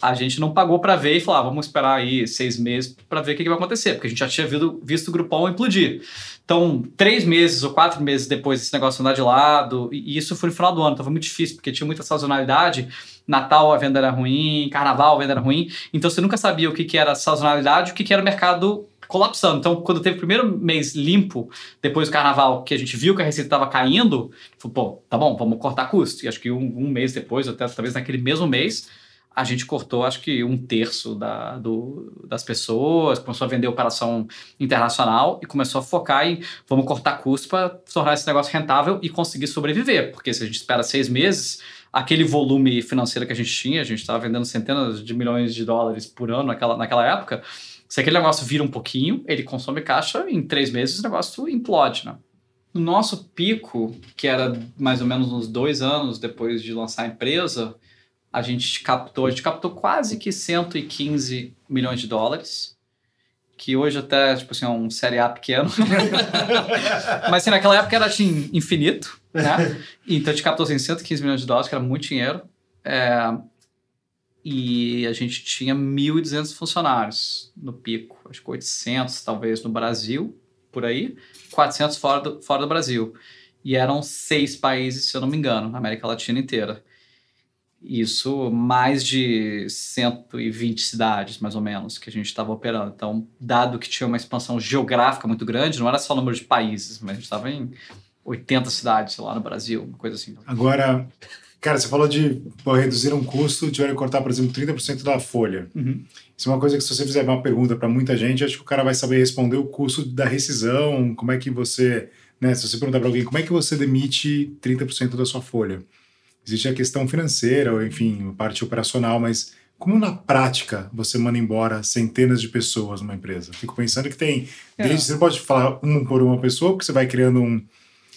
a gente não pagou para ver e falou, ah, vamos esperar aí seis meses para ver o que, que, vai acontecer, porque a gente já tinha visto, visto o Groupon implodir. Então, três meses ou quatro meses depois desse negócio andar de lado, e isso foi no final do ano, então foi muito difícil, porque tinha muita sazonalidade, Natal a venda era ruim, Carnaval a venda era ruim, então você nunca sabia o que, que era sazonalidade o que, que era o mercado colapsando. Então, quando teve o primeiro mês limpo, depois do carnaval, que a gente viu que a receita estava caindo, falou, pô, tá bom, vamos cortar custo. E acho que um, um mês depois, até talvez naquele mesmo mês, a gente cortou acho que um terço da, do, das pessoas, começou a vender operação internacional e começou a focar em vamos cortar custos para tornar esse negócio rentável e conseguir sobreviver. Porque se a gente espera seis meses, aquele volume financeiro que a gente tinha, a gente estava vendendo centenas de milhões de dólares por ano naquela, naquela época, se aquele negócio vira um pouquinho, ele consome caixa, em três meses o negócio implode, né? No nosso pico, que era mais ou menos uns dois anos depois de lançar a empresa, a gente captou, a gente captou quase que 115 milhões de dólares, que hoje até, tipo assim, é um série A pequeno. Mas assim, naquela época era assim, infinito, né? Então a gente captou assim, 115 milhões de dólares, que era muito dinheiro. É, e a gente tinha 1.200 funcionários no pico, acho que 800 talvez no Brasil, por aí, 400 fora do, fora do Brasil. E eram seis países, se eu não me engano, na América Latina inteira. Isso, mais de 120 cidades, mais ou menos, que a gente estava operando. Então, dado que tinha uma expansão geográfica muito grande, não era só o número de países, mas a gente estava em 80 cidades, sei lá, no Brasil, uma coisa assim. Agora, cara, você falou de pô, reduzir um custo, tiveram que cortar, por exemplo, 30% da folha. Uhum. Isso é uma coisa que, se você fizer uma pergunta para muita gente, acho que o cara vai saber responder o custo da rescisão, como é que você. Né, se você perguntar para alguém como é que você demite 30% da sua folha, Existe a questão financeira, ou enfim, a parte operacional, mas como na prática você manda embora centenas de pessoas numa empresa? Fico pensando que tem. É. Desde, você não pode falar um por uma pessoa, porque você vai criando um,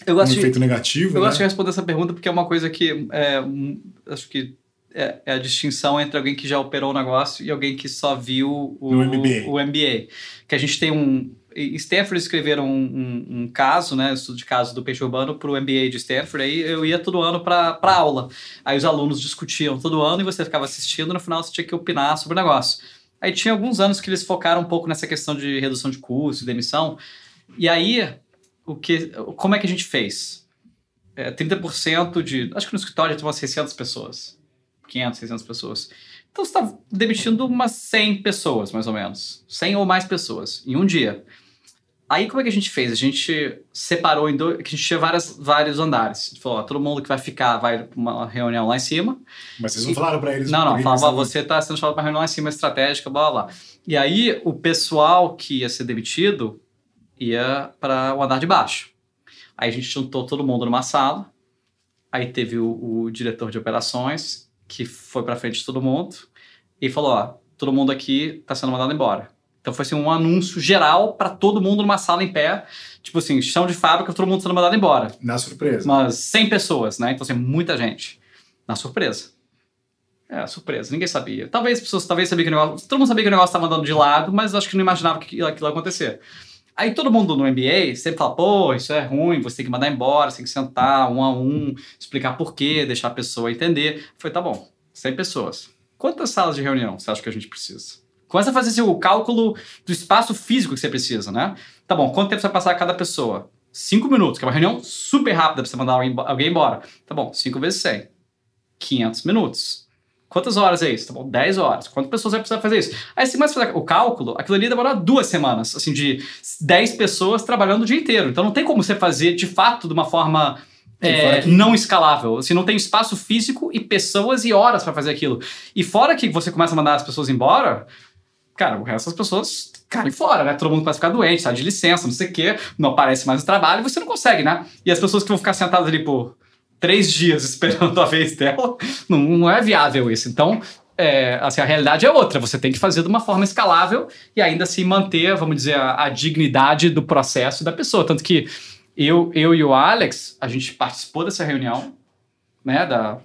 um efeito de, negativo. Eu né? gosto de responder essa pergunta porque é uma coisa que é, um, acho que é, é, a distinção entre alguém que já operou o negócio e alguém que só viu o, MBA. o MBA. Que a gente tem um, Stanford escreveram um, um, um, caso, né, estudo de caso do peixe urbano para o MBA de Stanford, aí eu ia todo ano para aula. Aí os alunos discutiam todo ano e você ficava assistindo, no final você tinha que opinar sobre o negócio. Aí tinha alguns anos que eles focaram um pouco nessa questão de redução de custos, de emissão. E aí, o que, como é que a gente fez? É, 30% de... Acho que no escritório tinha umas 600 pessoas. 500, 600 pessoas. Então você está demitindo umas 100 pessoas, mais ou menos. 100 ou mais pessoas, em um dia. Aí como é que a gente fez? A gente separou em dois, a gente tinha várias, vários andares. A gente falou, ó, todo mundo que vai ficar vai para uma reunião lá em cima. Mas vocês não falaram para eles? Não, não, falava, você está sendo chamado para reunião lá em cima estratégica, blá, blá, blá. E aí o pessoal que ia ser demitido ia para o andar de baixo. Aí a gente juntou todo mundo numa sala, aí teve o, o diretor de operações, que foi para frente de todo mundo, e falou, ó, todo mundo aqui está sendo mandado embora então foi assim, um anúncio geral para todo mundo numa sala em pé. Tipo assim, chão de fábrica, todo mundo sendo mandado embora. Na surpresa. Umas 100 pessoas, né? Então assim, muita gente. Na surpresa. É, surpresa. Ninguém sabia. Talvez as pessoas talvez sabia que o negócio... Todo mundo sabia que o negócio estava andando de lado, mas acho que não imaginava que aquilo, aquilo ia acontecer. Aí todo mundo no MBA sempre fala, pô, isso é ruim, você tem que mandar embora, você tem que sentar um a um, explicar por quê, deixar a pessoa entender. Foi, tá bom, 100 pessoas. Quantas salas de reunião você acha que a gente precisa? Começa a fazer assim, o cálculo do espaço físico que você precisa, né? Tá bom, quanto tempo você vai passar cada pessoa? Cinco minutos, que é uma reunião super rápida para você mandar alguém embora. Tá bom, cinco vezes 100. 500 minutos. Quantas horas é isso? Tá bom, 10 horas. Quantas pessoas vai precisar fazer isso? Aí se mais fazer o cálculo, aquilo ali demora duas semanas, assim, de 10 pessoas trabalhando o dia inteiro. Então não tem como você fazer de fato de uma forma é, não escalável. Assim, não tem espaço físico e pessoas e horas para fazer aquilo. E fora que você começa a mandar as pessoas embora, cara, o resto das pessoas caem fora, né? Todo mundo começa a ficar doente, tá de licença, não sei o quê, não aparece mais no trabalho, você não consegue, né? E as pessoas que vão ficar sentadas ali por três dias esperando a vez dela, não, não é viável isso. Então, é, assim, a realidade é outra. Você tem que fazer de uma forma escalável e ainda assim manter, vamos dizer, a, a dignidade do processo da pessoa. Tanto que eu, eu e o Alex, a gente participou dessa reunião, né, da,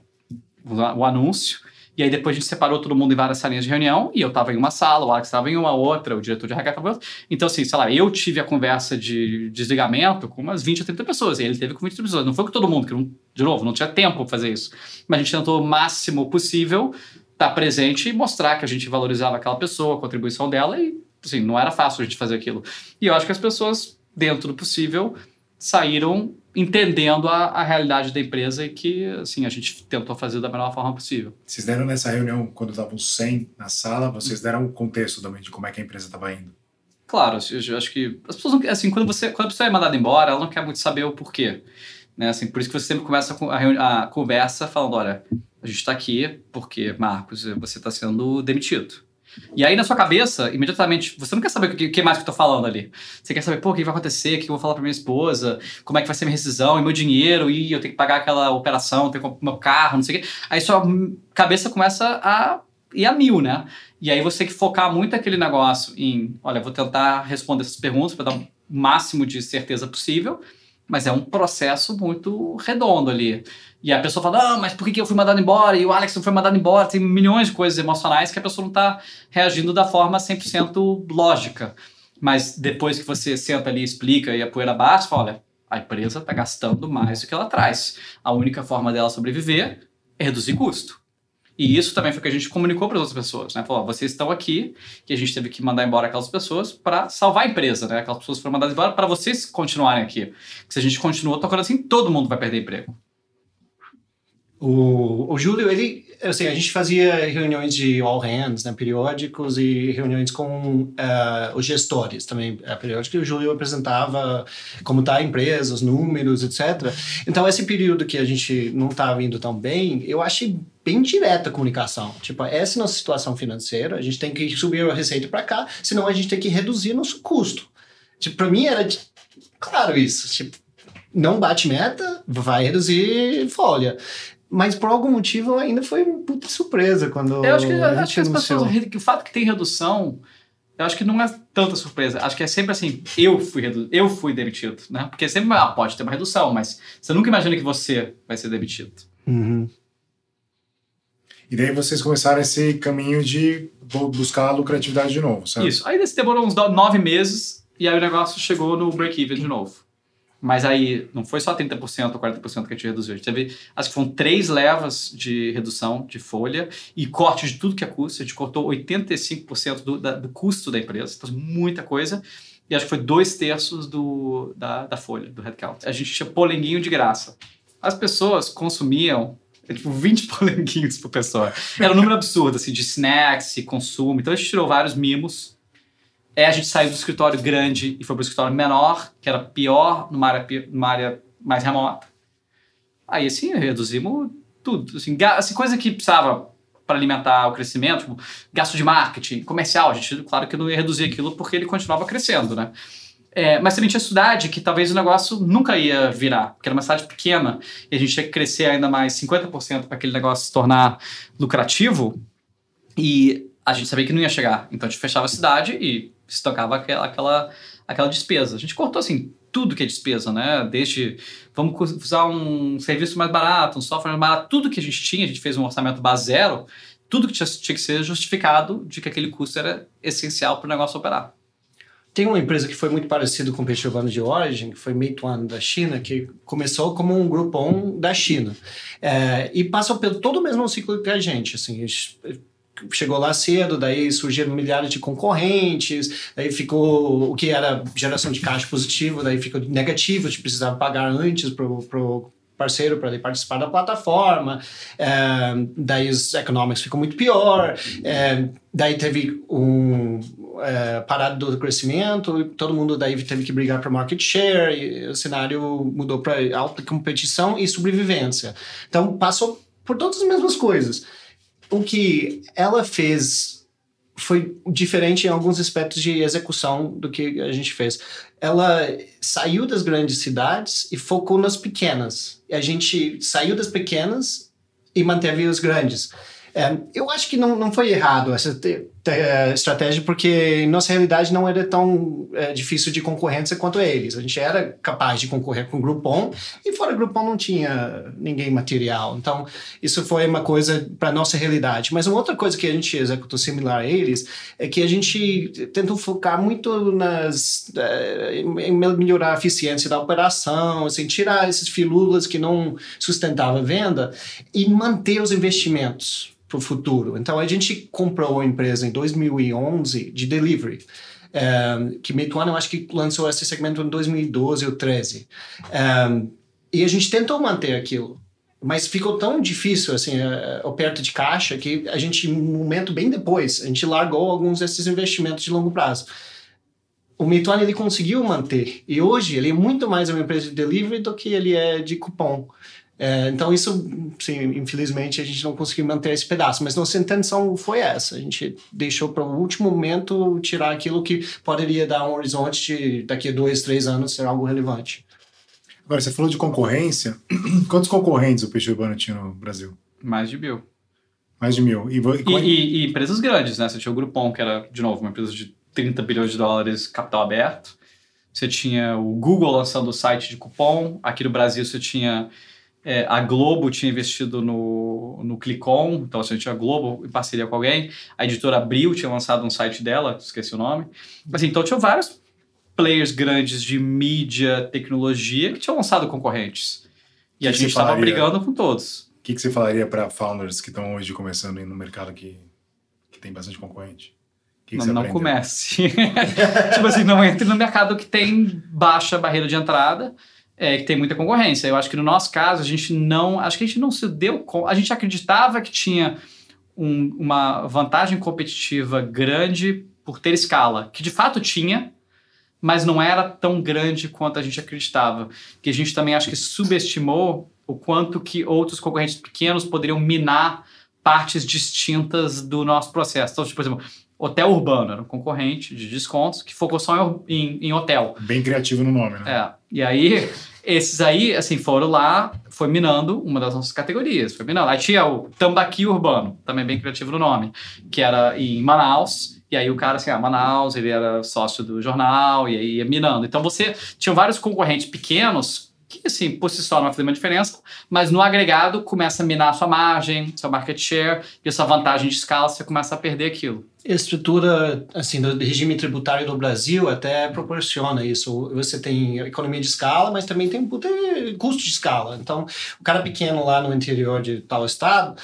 o, o anúncio, e aí depois a gente separou todo mundo em várias salinhas de reunião, e eu estava em uma sala, o Alex estava em uma outra, o diretor de RH estava em outra. Então, assim, sei lá, eu tive a conversa de desligamento com umas 20 ou 30 pessoas, e ele teve com 20 pessoas. Não foi com todo mundo, que não, de novo, não tinha tempo para fazer isso. Mas a gente tentou o máximo possível estar tá presente e mostrar que a gente valorizava aquela pessoa, a contribuição dela, e, assim, não era fácil a gente fazer aquilo. E eu acho que as pessoas, dentro do possível, saíram entendendo a, a, realidade da empresa e que assim a gente tentou fazer da melhor forma possível. Vocês deram nessa reunião quando estavam 100 na sala, vocês deram o contexto também de como é que a empresa estava indo? Claro, eu acho que as pessoas assim quando você quando a pessoa é mandada embora, ela não quer muito saber o porquê, né? Assim, por isso que você sempre começa a, a conversa falando, olha, a gente está aqui porque Marcos, você está sendo demitido. E aí, na sua cabeça, imediatamente, você não quer saber o que, que mais que eu tô falando ali. Você quer saber, pô, o que vai acontecer, o que eu vou falar pra minha esposa, como é que vai ser minha rescisão, e meu dinheiro, e eu tenho que pagar aquela operação, tenho que comprar meu carro, não sei o quê. Aí sua cabeça começa a ir a mil, né? E aí você tem que focar muito aquele negócio em, olha, vou tentar responder essas perguntas para dar o máximo de certeza possível, mas é um processo muito redondo ali. E a pessoa fala, ah, mas por que eu fui mandado embora? E o Alex não foi mandado embora. Tem milhões de coisas emocionais que a pessoa não está reagindo da forma 100% lógica. Mas depois que você senta ali, explica e a poeira bate, fala, olha, a empresa está gastando mais do que ela traz. A única forma dela sobreviver é reduzir custo. E isso também foi o que a gente comunicou para as outras pessoas, né? Falou, vocês estão aqui, que a gente teve que mandar embora aquelas pessoas para salvar a empresa, né? Aquelas pessoas foram mandadas embora para vocês continuarem aqui. se a gente continua tocando assim, todo mundo vai perder emprego. O, o Júlio, ele, assim, a gente fazia reuniões de all hands, né, periódicos, e reuniões com uh, os gestores também uh, periódicos, e o Júlio apresentava como está a empresa, os números, etc. Então, esse período que a gente não estava indo tão bem, eu achei bem direta a comunicação. Tipo, essa é a nossa situação financeira, a gente tem que subir a receita para cá, senão a gente tem que reduzir nosso custo. Tipo, para mim era claro isso, tipo, não bate meta, vai reduzir folha. Mas por algum motivo ainda foi uma puta surpresa quando. Eu acho que, a acho que as pessoas. Que o fato que tem redução, eu acho que não é tanta surpresa. Acho que é sempre assim, eu fui, redu... eu fui demitido, né? Porque sempre ah, pode ter uma redução, mas você nunca imagina que você vai ser demitido. Uhum. E daí vocês começaram esse caminho de buscar a lucratividade de novo, certo? Isso. Aí demorou uns nove meses e aí o negócio chegou no break-even de novo. Mas aí não foi só 30% ou 40% que a gente reduziu. A gente teve, acho que foram três levas de redução de folha e corte de tudo que é custo. A gente cortou 85% do, da, do custo da empresa, então muita coisa. E acho que foi dois terços do, da, da folha, do headcount. A gente tinha polenguinho de graça. As pessoas consumiam é tipo 20 polenguinhos por pessoa. Era um número absurdo, assim, de snacks e consumo. Então a gente tirou vários mimos é a gente saiu do escritório grande e foi para o escritório menor, que era pior, numa área, numa área mais remota. Aí, assim, reduzimos tudo. Assim, assim coisa que precisava para alimentar o crescimento, tipo, gasto de marketing, comercial, a gente, claro que não ia reduzir aquilo porque ele continuava crescendo, né? É, mas também tinha cidade que talvez o negócio nunca ia virar, porque era uma cidade pequena e a gente tinha que crescer ainda mais 50% para aquele negócio se tornar lucrativo e a gente sabia que não ia chegar. Então a gente fechava a cidade e estocava aquela, aquela, aquela despesa. A gente cortou assim tudo que é despesa, né? Desde vamos usar um serviço mais barato, um software mais barato, tudo que a gente tinha, a gente fez um orçamento base zero, tudo que tinha, tinha que ser justificado de que aquele custo era essencial para o negócio operar. Tem uma empresa que foi muito parecida com o peixe urbano de origem, que foi Meituan da China, que começou como um grupão da China. É, e passou pelo todo o mesmo ciclo que a gente. Assim, chegou lá cedo, daí surgiram milhares de concorrentes, daí ficou o que era geração de caixa positivo, daí ficou negativo, gente precisava pagar antes pro, pro parceiro para ele participar da plataforma, é, daí os economics ficou muito pior, é, daí teve um é, parada do crescimento, todo mundo daí teve que brigar para market share, e o cenário mudou para alta competição e sobrevivência. Então passou por todas as mesmas coisas. O que ela fez foi diferente em alguns aspectos de execução do que a gente fez. Ela saiu das grandes cidades e focou nas pequenas. A gente saiu das pequenas e manteve os grandes. É, eu acho que não, não foi errado essa estratégia, porque nossa realidade não era tão é, difícil de concorrência quanto eles. A gente era capaz de concorrer com o Groupon, e fora o Groupon não tinha ninguém material. Então, isso foi uma coisa para nossa realidade. Mas uma outra coisa que a gente executou similar a eles é que a gente tentou focar muito nas, é, em melhorar a eficiência da operação, assim, tirar esses filulas que não sustentavam a venda e manter os investimentos para o futuro. Então a gente comprou a empresa em 2011 de delivery. Um, eh, que Meituan eu acho que lançou esse segmento em 2012 ou 13. Um, eh, e a gente tentou manter aquilo. Mas ficou tão difícil, assim, a, oferta de caixa, que a gente, um momento bem depois, a gente largou alguns desses investimentos de longo prazo. O Meituan, ele conseguiu manter. E hoje, ele é muito mais uma empresa de delivery do que ele é de cupom. É, então, isso, sim, infelizmente, a gente não conseguiu manter esse pedaço, mas nossa intenção foi essa. A gente deixou para o último momento tirar aquilo que poderia dar um horizonte de daqui a dois, três anos ser algo relevante. Agora, você falou de concorrência. Quantos concorrentes o peixe urbano tinha no Brasil? Mais de mil. Mais de mil. E, e, e, e empresas grandes, né? Você tinha o Groupon, que era, de novo, uma empresa de 30 bilhões de dólares, capital aberto. Você tinha o Google lançando o site de cupom. Aqui no Brasil, você tinha é, a Globo tinha investido no, no Clicon, então assim, tinha a Globo em parceria com alguém. A editora Abril tinha lançado um site dela, esqueci o nome. Assim, então tinha vários players grandes de mídia, tecnologia que tinham lançado concorrentes. E que a gente estava brigando com todos. O que, que você falaria para founders que estão hoje começando no mercado que, que tem bastante concorrente? Que que não, não comece. tipo assim, não entre no mercado que tem baixa barreira de entrada é, que tem muita concorrência. Eu acho que no nosso caso a gente não, acho que a gente não se deu conta, a gente acreditava que tinha um, uma vantagem competitiva grande por ter escala, que de fato tinha, mas não era tão grande quanto a gente acreditava. Que a gente também acho que subestimou o quanto que outros concorrentes pequenos poderiam minar partes distintas do nosso processo. Então, tipo, por exemplo, Hotel Urbano, era um concorrente de descontos que focou só em, em, em, hotel. Bem criativo no nome, né? É. E aí, esses aí, assim, foram lá, foi minando uma das nossas categorias. Foi minando. Aí tinha o Tambaqui Urbano, também bem criativo no nome, que era em Manaus. E aí o cara, assim, ah, Manaus, ele era sócio do jornal, e aí ia minando. Então você tinha vários concorrentes pequenos que, assim, por si só não vai fazer uma diferença, mas no agregado começa a minar a sua margem, seu market share, e essa vantagem de escala, você começa a perder aquilo. A estrutura, assim, do regime tributário do Brasil até proporciona isso. Você tem economia de escala, mas também tem custo de escala. Então, o cara pequeno lá no interior de tal estado,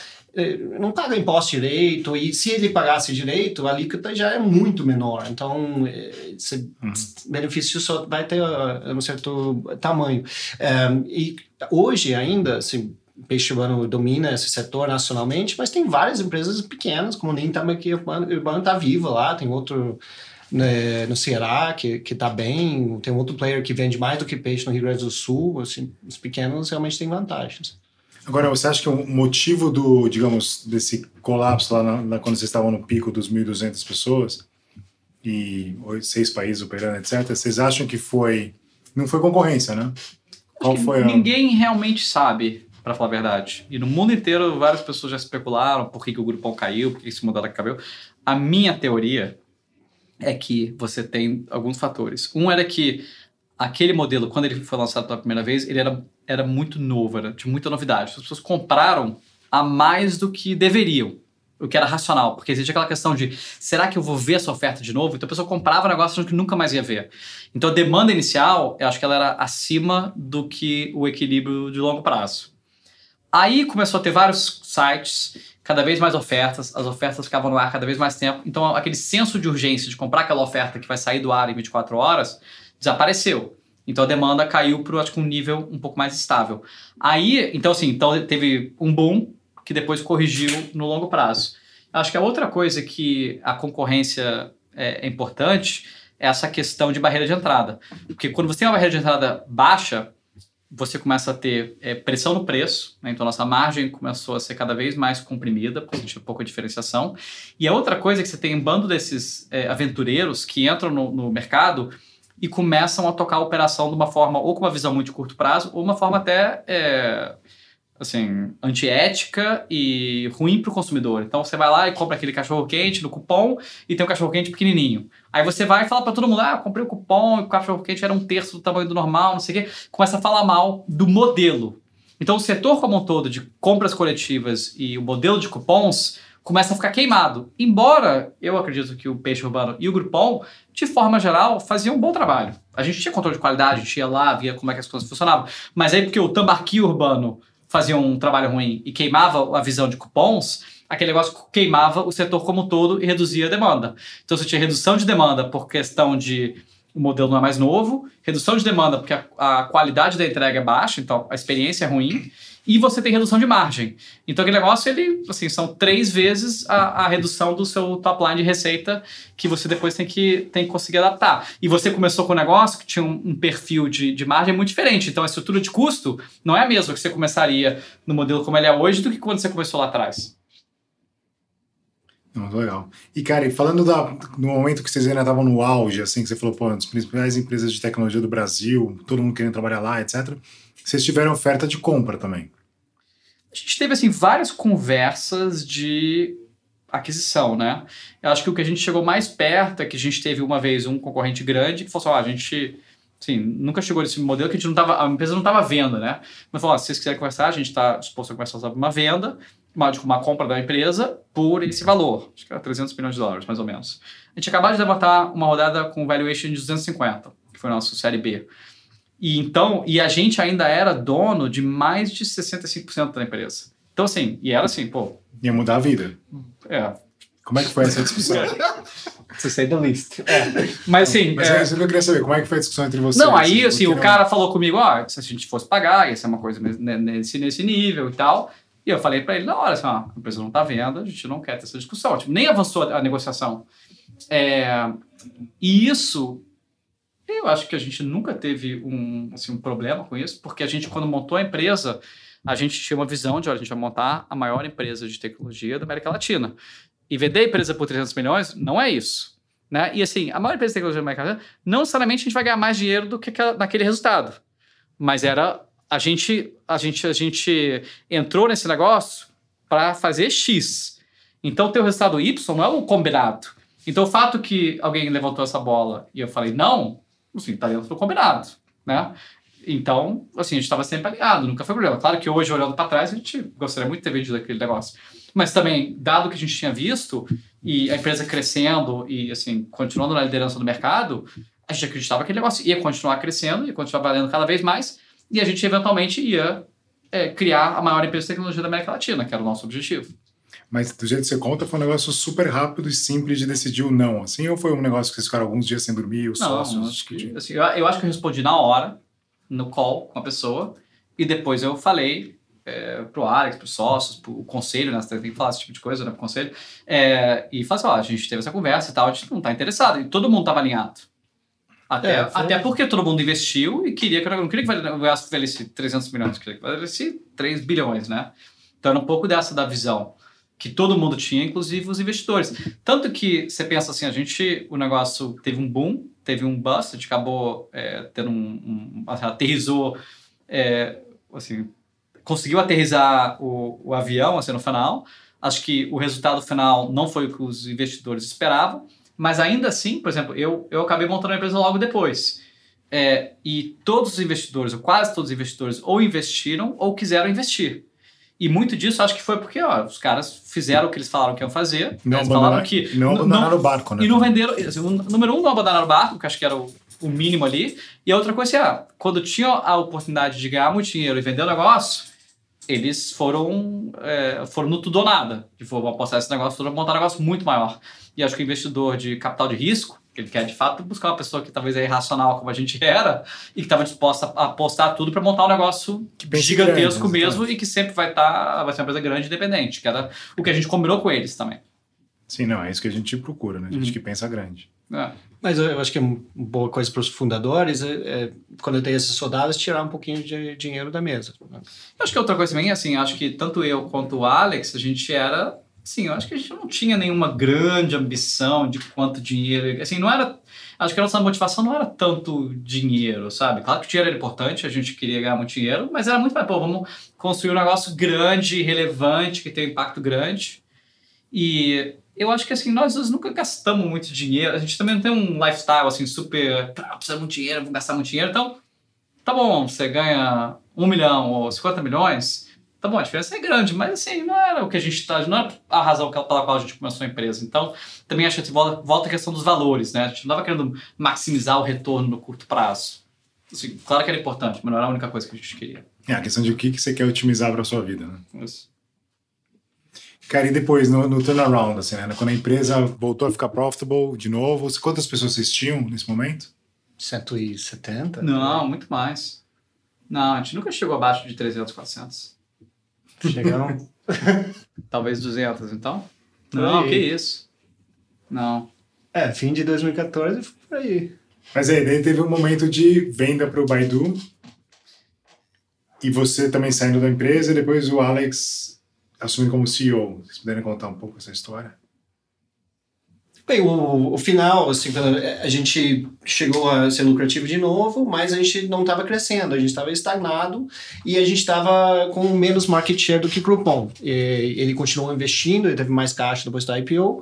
não paga imposto direito, e se ele pagasse direito, a alíquota já é muito menor. Então, esse uhum. benefício só vai ter uh, um certo tamanho. Um, e hoje ainda, assim, peixe urbano domina esse setor nacionalmente, mas tem várias empresas pequenas, como nem também Urbano, Urbano está viva lá, tem outro né, no Ceará que, que tá bem, tem outro player que vende mais do que peixe no Rio Grande do Sul, assim, os pequenos realmente têm vantagens. Agora, você acha que o motivo do, digamos, desse colapso lá na, na, quando vocês estavam no pico dos 1.200 pessoas e seis países operando, etc., vocês acham que foi. Não foi concorrência, né? Qual foi a... Ninguém realmente sabe, para falar a verdade. E no mundo inteiro, várias pessoas já especularam por que, que o grupão caiu, por que esse modelo caiu. A minha teoria é que você tem alguns fatores. Um era que aquele modelo, quando ele foi lançado pela primeira vez, ele era, era muito novo, era, tinha muita novidade. As pessoas compraram a mais do que deveriam, o que era racional, porque existia aquela questão de será que eu vou ver essa oferta de novo? Então a pessoa comprava o negócio achando que nunca mais ia ver. Então a demanda inicial, eu acho que ela era acima do que o equilíbrio de longo prazo. Aí começou a ter vários sites, cada vez mais ofertas, as ofertas ficavam no ar cada vez mais tempo. Então aquele senso de urgência de comprar aquela oferta que vai sair do ar em 24 horas desapareceu. Então a demanda caiu para um nível um pouco mais estável. Aí, então assim, então teve um boom que depois corrigiu no longo prazo. Acho que a outra coisa que a concorrência é, é importante é essa questão de barreira de entrada. Porque quando você tem uma barreira de entrada baixa, você começa a ter é, pressão no preço, né? então nossa margem começou a ser cada vez mais comprimida, porque a gente tem pouca diferenciação. E a outra coisa é que você tem um bando desses é, aventureiros que entram no, no, mercado e começam a tocar a operação de uma forma, ou com uma visão muito de curto prazo, ou uma forma até é, assim, antiética e ruim para o consumidor. Então você vai lá e compra aquele cachorro quente no cupom e tem um cachorro quente pequenininho. Aí você vai e fala para todo mundo: ah, comprei o cupom e o cachorro quente era um terço do tamanho do normal, não sei o quê. Começa a falar mal do modelo. Então o setor como um todo de compras coletivas e o modelo de cupons começa a ficar queimado. Embora eu acredito que o Peixe Urbano e o Groupon, de forma geral, faziam um bom trabalho. A gente tinha controle de qualidade, a gente ia lá, via como é que as coisas funcionavam. Mas aí porque o Tambaqui Urbano fazia um trabalho ruim e queimava a visão de cupons, aquele negócio queimava o setor como um todo e reduzia a demanda. Então você tinha redução de demanda por questão de o modelo não é mais novo, redução de demanda porque a, a qualidade da entrega é baixa, então a experiência é ruim, e você tem redução de margem. Então aquele negócio, ele, assim, são três vezes a, a redução do seu top line de receita que você depois tem que, tem que conseguir adaptar. E você começou com um negócio que tinha um, um perfil de, de margem muito diferente. Então a estrutura de custo não é a mesma que você começaria no modelo como ele é hoje do que quando você começou lá atrás. Muito legal. E, cara, e falando da, no momento que vocês ainda estavam no auge, assim, que você falou, pô, das principais empresas de tecnologia do Brasil, todo mundo querendo trabalhar lá, etc., vocês tiveram oferta de compra também. A gente teve, assim, várias conversas de aquisição, né? Eu acho que o que a gente chegou mais perto é que a gente teve uma vez um concorrente grande que falou assim, ó, a gente... Sim, nunca chegou nesse modelo que a gente não tava, a empresa não estava vendo, né? Mas falou, ó, se vocês quiserem conversar, a gente está disposto a conversar sobre uma venda, uma, tipo, uma compra da empresa por esse valor. Acho que era 300 milhões de dólares, mais ou menos. A gente acabou de levantar uma rodada com valuation de 250, que foi o nosso Série B. E então, e a gente ainda era dono de mais de 65% da empresa. Então, assim, e era assim, pô. Ia mudar a vida. É. Como é que foi essa discussão? To say the least. É. Mas assim. Mas é... eu queria saber, como é que foi a discussão entre vocês? Não, aí assim, o cara falou comigo, ó, se a gente fosse pagar, ia ser uma coisa nesse, nesse nível e tal. E eu falei para ele na hora, assim, ó, a empresa não está vendo, a gente não quer ter essa discussão. Tipo, nem avançou a negociação. É, e isso, eu acho que a gente nunca teve um, assim, um problema com isso, porque a gente, quando montou a empresa, a gente tinha uma visão de, olha, a gente vai montar a maior empresa de tecnologia da América Latina. E vender a empresa por 300 milhões não é isso. Né? E assim, a maior empresa de tecnologia da América Latina, não necessariamente a gente vai ganhar mais dinheiro do que naquele resultado. Mas era a gente, a gente, a gente entrou nesse negócio para fazer X. Então, o teu resultado Y não é o combinado. Então, o fato que alguém levantou essa bola e eu falei não, assim, tá dentro do combinado, né? Então, assim, a gente estava sempre alinhado, nunca foi problema. Claro que hoje, olhando para trás, a gente gostaria muito de ter vendido aquele negócio. Mas também, dado que a gente tinha visto, e a empresa crescendo e, assim, continuando na liderança do mercado, a gente acreditava que aquele negócio ia continuar crescendo, ia continuar valendo cada vez mais, e a gente eventualmente ia é, criar a maior empresa de tecnologia da América Latina, que era o nosso objetivo. Mas do jeito que você conta, foi um negócio super rápido e simples de decidir o não, assim? Ou foi um negócio que vocês ficaram alguns dias sem dormir, os não, sócios? Acho que, assim, eu, eu, acho que eu respondi na hora, no call com a pessoa, e depois eu falei é, pro Alex, pros sócios, pro conselho, né? Você tem que falar esse tipo de coisa, né? Pro conselho. É, e falei assim, ó, a gente teve essa conversa e tal, a gente não tá interessado. E todo mundo tava alinhado. Até, é, até porque todo mundo investiu e queria que eu não queria que valesse 300 milhões, queria que valesse 3 bilhões, né? Então era um pouco dessa da visão que todo mundo tinha, inclusive os investidores. Tanto que você pensa assim, a gente, o negócio teve um boom, teve um bust, a gente acabou é, tendo um, um aterrizou, é, assim, conseguiu aterrizar o, o avião, assim, no final. Acho que o resultado final não foi o que os investidores esperavam, mas ainda assim, por exemplo, eu, eu acabei montando a empresa logo depois. É, e todos os investidores, ou quase todos os investidores, ou investiram ou quiseram investir. E muito disso acho que foi porque ó, os caras fizeram o que eles falaram que iam fazer. Não eles falaram que. Não abandonaram o barco, né? E não venderam. Assim, número um, não abandonaram o barco, que acho que era o, o mínimo ali. E a outra coisa é, ah, quando tinha a oportunidade de ganhar muito dinheiro e vender o negócio, eles foram, é, foram no tudo ou nada. Que foram apostar esse negócio, foram montar um negócio muito maior. E acho que o investidor de capital de risco, Ele quer, de fato, buscar uma pessoa que talvez é irracional como a gente era e que estava disposta a apostar tudo para montar um negócio gigantesco grande, mesmo e que sempre vai estar, tá, vai ser uma empresa grande e independente, que era o que a gente combinou com eles também. Sim, não, é isso que a gente procura, né? A gente uhum. que pensa grande. É. Mas eu acho que é uma boa coisa para os fundadores, é, é, quando tem esses soldados, tirar um pouquinho de dinheiro da mesa. Né? Eu acho que outra coisa também, assim, acho que tanto eu quanto o Alex, a gente era Sim, eu acho que a gente não tinha nenhuma grande ambição de quanto dinheiro. Assim, não era. Acho que a nossa motivação não era tanto dinheiro, sabe? Claro que o dinheiro era importante, a gente queria ganhar muito dinheiro, mas era muito mais, pô, vamos construir um negócio grande, relevante, que tem um impacto grande. E eu acho que assim, nós nunca gastamos muito dinheiro. A gente também não tem um lifestyle assim, super. Ah, precisa muito dinheiro, vamos gastar muito dinheiro. Então, tá bom, você ganha um milhão ou 50 milhões Tá bom, a diferença é grande, mas assim, não era o que a gente está, não era a razão pela qual a gente começou a empresa. Então, também acho que volta, volta a questão dos valores, né? A gente não estava querendo maximizar o retorno no curto prazo. Assim, claro que era importante, mas não era a única coisa que a gente queria. É a questão de o que, que você quer otimizar para a sua vida, né? Isso. Cara, e depois, no, no turnaround, assim, né? Quando a empresa voltou a ficar profitable de novo, quantas pessoas vocês tinham nesse momento? 170? Não, muito mais. Não, a gente nunca chegou abaixo de 300, 400. Chegaram. Talvez 200, então? Não, que isso. Não. É, fim de 2014 foi por aí. Mas aí, daí teve um momento de venda para o Baidu. E você também saindo da empresa, e depois o Alex assumindo como CEO. Vocês puderem contar um pouco essa história? Bem, o, o final, assim, a gente chegou a ser lucrativo de novo, mas a gente não estava crescendo, a gente estava estagnado e a gente estava com menos market share do que Groupon. E ele continuou investindo, ele teve mais caixa depois da IPO,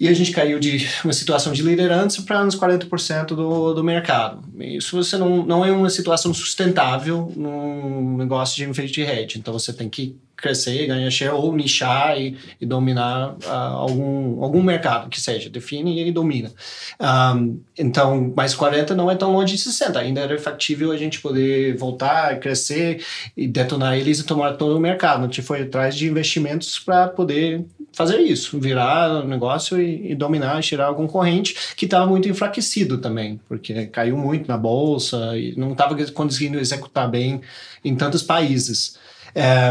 e a gente caiu de uma situação de liderança para uns 40% do, do mercado. Isso você não, não é uma situação sustentável num negócio de de rede. Então você tem que crescer, ganhar share ou nichar e, e dominar uh, algum, algum mercado que seja, define e domina. Um, então, mais 40 não é tão longe de 60, ainda era factível a gente poder voltar, crescer e detonar eles e tomar todo o mercado. A gente foi atrás de investimentos para poder fazer isso, virar o negócio e, e dominar, tirar o concorrente que estava muito enfraquecido também, porque caiu muito na bolsa e não estava conseguindo executar bem em tantos países.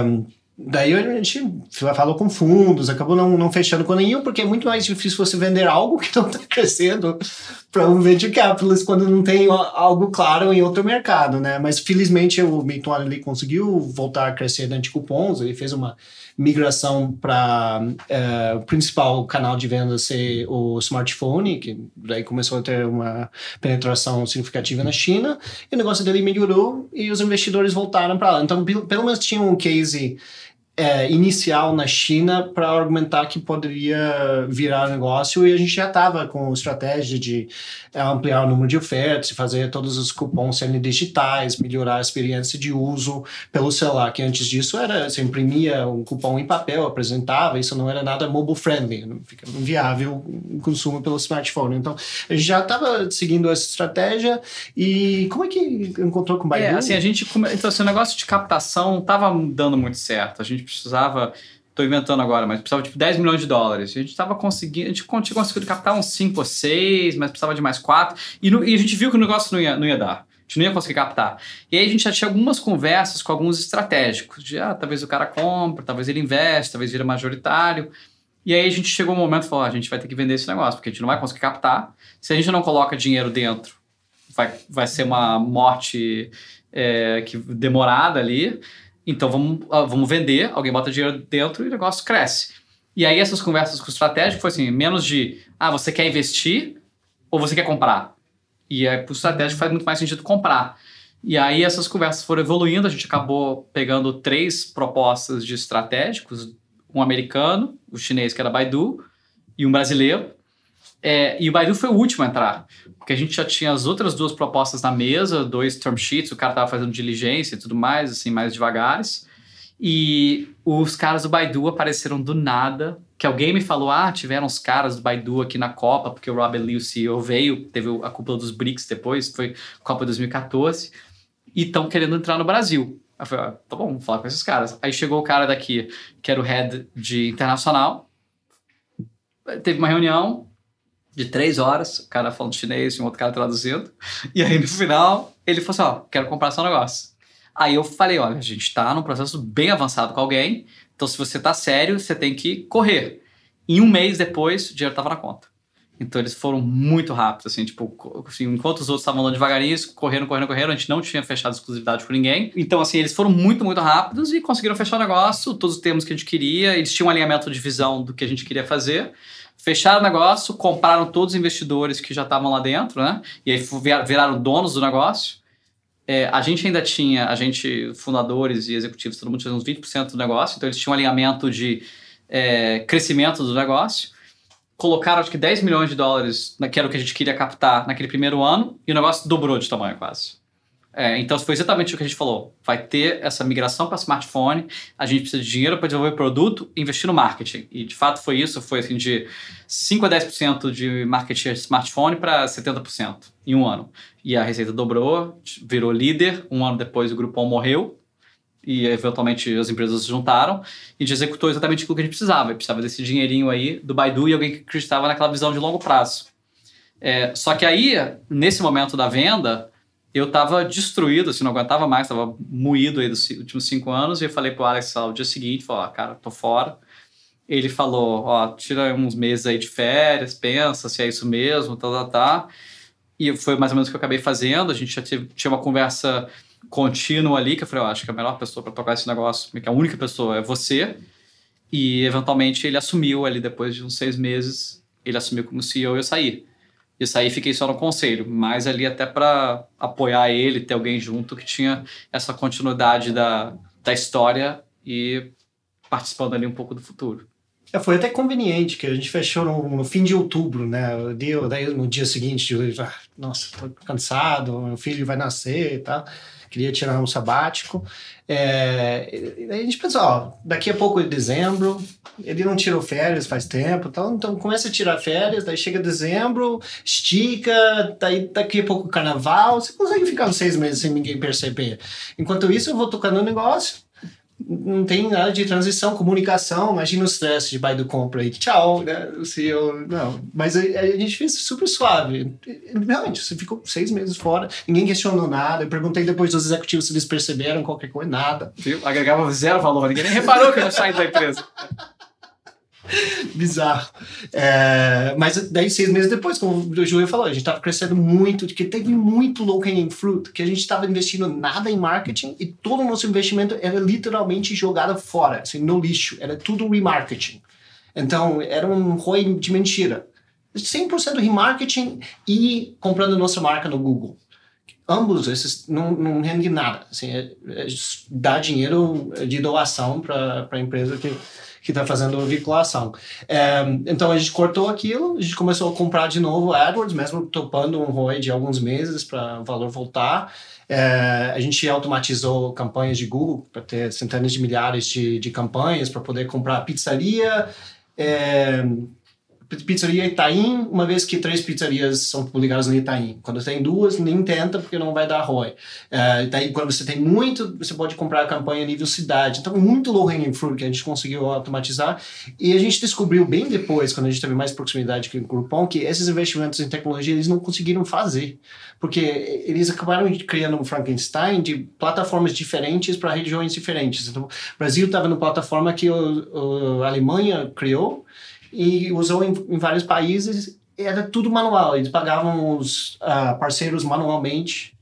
Um, Daí a gente falou com fundos, acabou não, não fechando com nenhum, porque é muito mais difícil você vender algo que não está crescendo para um venture capitalist quando não tem algo claro em outro mercado, né? Mas felizmente o Milton ali conseguiu voltar a crescer de cupons, ele fez uma migração para é, o principal canal de venda ser o smartphone, que daí começou a ter uma penetração significativa na China, e o negócio dele melhorou e os investidores voltaram para lá. Então, pelo menos tinha um case é, inicial na China para argumentar que poderia virar negócio e a gente já estava com estratégia de é, ampliar o número de ofertas, fazer todos os cupons serem digitais, melhorar a experiência de uso pelo celular, que antes disso era você imprimia um cupom em papel, apresentava, isso não era nada mobile friendly, não fica inviável o consumo pelo smartphone. Então a gente já estava seguindo essa estratégia e como é que encontrou com o Baidu? É, assim, a gente então assim, o negócio de captação estava dando muito certo. A gente gente precisava, estou inventando agora, mas precisava de tipo, 10 milhões de dólares. A gente estava conseguindo, a gente tinha conseguido captar uns 5 ou 6, mas precisava de mais 4. E, no, e, a gente viu que o negócio não ia, não ia dar. A gente não ia conseguir captar. E aí a gente já tinha algumas conversas com alguns estratégicos, de ah, talvez o cara compre, talvez ele investe, talvez vira majoritário. E aí a gente chegou um momento e falou: ah, a gente vai ter que vender esse negócio, porque a gente não vai conseguir captar. Se a gente não coloca dinheiro dentro, vai, vai ser uma morte é, que, demorada ali. Então vamos, uh, vamos vender, alguém bota dinheiro dentro e o negócio cresce. E aí essas conversas com o estratégico foi assim, menos de, ah, você quer investir ou você quer comprar? E aí para o estratégico faz muito mais sentido comprar. E aí essas conversas foram evoluindo, a gente acabou pegando três propostas de estratégicos, um americano, o chinês que era Baidu, e um brasileiro. É, e o Baidu foi o último a entrar, porque a gente já tinha as outras duas propostas na mesa, dois term sheets, o cara estava fazendo diligência e tudo mais, assim, mais devagares. E os caras do Baidu apareceram do nada, que alguém me falou, ah, tiveram os caras do Baidu aqui na Copa, porque o Robert Lee, o CEO, veio, teve a cúpula dos BRICS depois, foi Copa 2014, e estão querendo entrar no Brasil. Eu falei, ah, tá bom, vamos falar com esses caras. Aí chegou o cara daqui, que era o head de internacional, teve uma reunião, de três horas, o cara falando chinês e um outro cara traduzindo. E aí no final, ele falou assim: Ó, quero comprar seu negócio. Aí eu falei: olha, a gente está num processo bem avançado com alguém, então se você tá sério, você tem que correr. E um mês depois, o dinheiro estava na conta. Então eles foram muito rápidos, assim, tipo, assim, enquanto os outros estavam andando devagarinho, correndo, correndo, correndo, a gente não tinha fechado exclusividade com ninguém. Então, assim, eles foram muito, muito rápidos e conseguiram fechar o negócio, todos os termos que a gente queria, eles tinham um alinhamento de visão do que a gente queria fazer. Fecharam o negócio, compraram todos os investidores que já estavam lá dentro, né? E aí viraram donos do negócio. É, a gente ainda tinha, a gente, fundadores e executivos, todo mundo tinha uns 20% do negócio, então eles tinham um alinhamento de é, crescimento do negócio colocaram acho que 10 milhões de dólares, que era o que a gente queria captar naquele primeiro ano, e o negócio dobrou de tamanho quase. É, então foi exatamente o que a gente falou. Vai ter essa migração para smartphone, a gente precisa de dinheiro para desenvolver produto e investir no marketing. E de fato foi isso, foi assim de 5 a 10% de marketing de smartphone para 70% em um ano. E a receita dobrou, virou líder, um ano depois o Groupon morreu, e eventualmente as empresas se juntaram e a gente executou exatamente o que a gente precisava. A precisava desse dinheirinho aí do Baidu e alguém que acreditava naquela visão de longo prazo. É, só que aí, nesse momento da venda, eu estava destruído, assim, não aguentava mais, estava moído aí dos últimos cinco anos e eu falei pro Alex ao dia seguinte, falou, cara, tô fora. Ele falou, ó, tira uns meses aí de férias, pensa se é isso mesmo, tá, tá, tá. E foi mais ou menos o que eu acabei fazendo, a gente já teve, tinha uma conversa contínuo ali, que eu falei, eu acho que a melhor pessoa para tocar esse negócio, que a única pessoa é você. E eventualmente ele assumiu ali depois de uns seis meses, ele assumiu como CEO e eu saí. Eu saí fiquei só no conselho, mas ali até para apoiar ele, ter alguém junto que tinha essa continuidade da, da história e participando ali um pouco do futuro. É, foi até conveniente que a gente fechou no, no fim de outubro, né? Dia, daí no dia seguinte, eu, ah, nossa, tô cansado, meu filho vai nascer e tal queria tirar um sabático. É, a gente pensou, ó, daqui a pouco é dezembro, ele não tirou férias faz tempo, então, então começa a tirar férias, daí chega dezembro, estica, daí daqui a pouco carnaval, você consegue ficar uns seis meses sem ninguém perceber. Enquanto isso, eu vou tocando o negócio, não tem nada de transição, comunicação, imagina o stress de buy do compra aí, tchau, né, o CEO, não, mas a, a, gente fez super suave, realmente, você ficou seis meses fora, ninguém questionou nada, eu perguntei depois dos executivos se eles perceberam qualquer coisa, nada. Viu? Agregava zero valor, ninguém nem reparou que eu saí da empresa. Bizarro. É, mas daí, seis meses depois, como o Júlio falou, a gente estava crescendo muito, que teve muito low hanging fruit, que a gente estava investindo nada em marketing e todo o nosso investimento era literalmente jogado fora, assim, no lixo, era tudo remarketing. Então, era um ROI de mentira. 100% remarketing e comprando nossa marca no Google. Ambos esses não, não rendem nada. Assim, é, é dar dinheiro de doação para a empresa que que está fazendo vinculação. É, então a gente cortou aquilo, a gente começou a comprar de novo AdWords, mesmo topando um ROI de alguns meses para o valor voltar. É, a gente automatizou campanhas de Google para ter centenas de milhares de, de campanhas para poder comprar pizzaria. É, pizzaria Itaim, uma vez que três pizzarias são publicadas no Itaim. Quando tem duas, nem tenta, porque não vai dar ROI. É, quando você tem muito, você pode comprar a campanha nível cidade. Então, muito low hanging fruit que a gente conseguiu automatizar. E a gente descobriu bem depois, quando a gente teve mais proximidade com o Groupon, que esses investimentos em tecnologia eles não conseguiram fazer. Porque eles acabaram criando um Frankenstein de plataformas diferentes para regiões diferentes. Então, o Brasil estava numa plataforma que o, a Alemanha criou, e usou em, em vários países. Era tudo manual, eles pagavam os uh, parceiros manualmente.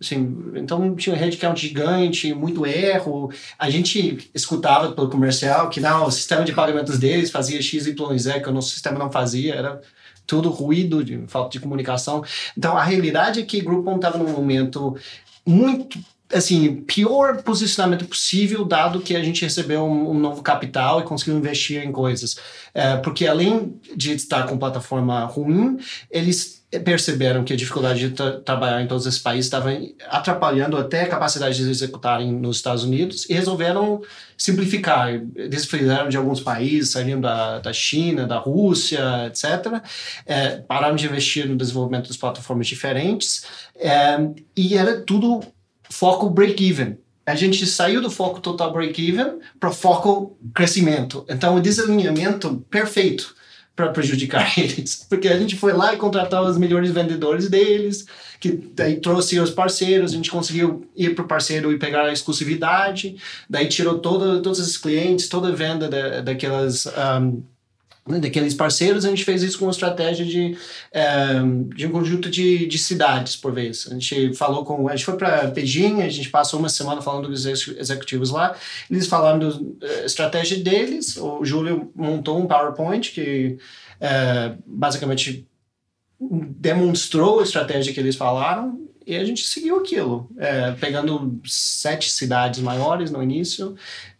Assim, então tinha um headcount gigante, muito erro. A gente escutava pelo comercial que não, o sistema de pagamentos deles fazia X, Y, Z, que o nosso sistema não fazia. Era tudo ruído, de falta de comunicação. Então a realidade é que Groupon estava num momento muito assim, pior posicionamento possível, dado que a gente recebeu um, um novo capital e conseguiu investir em coisas. É, porque além de estar com plataforma ruim, eles perceberam que a dificuldade de tra trabalhar em todos esses países estava atrapalhando até a capacidade de executarem nos Estados Unidos e resolveram simplificar. Eles fizeram de alguns países, saíram da, da China, da Rússia, etc. É, pararam de investir no desenvolvimento das plataformas diferentes é, e era tudo foco break-even. A gente saiu do foco total break-even para foco crescimento. Então, o desalinhamento perfeito. para prejudicar eles, porque a gente foi lá e contratou os melhores vendedores deles, que daí trouxe os parceiros, a gente conseguiu ir para o parceiro e pegar a exclusividade, daí tirou todo, todos os clientes, toda a venda da, daquelas um, daqueles parceiros, a gente fez isso com uma estratégia de, é, de um conjunto de, de cidades por vez. A gente falou com. A gente foi para Beijing, a gente passou uma semana falando com os executivos lá, eles falaram da eh, estratégia deles. O Júlio montou um PowerPoint que é, basicamente demonstrou a estratégia que eles falaram e a gente seguiu aquilo, é, pegando sete cidades maiores no início,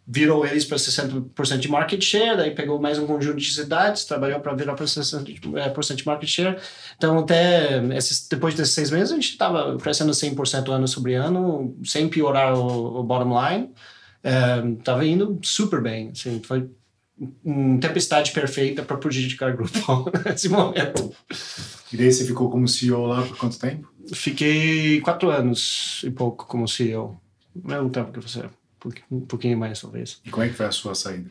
virou eles para 60% de market share, daí pegou mais um conjunto de cidades, trabalhou para virar para 60% de market share. Então, até esses, depois desses seis meses, a gente estava crescendo 100% ano sobre ano, sem piorar o, o bottom line. Estava é, indo super bem. Assim, foi uma tempestade perfeita para prejudicar o grupo nesse momento. E daí você ficou como CEO lá por quanto tempo? Fiquei quatro anos e pouco como CEO. Não é o tempo que você um pouquinho mais, talvez. E como é que foi a sua saída?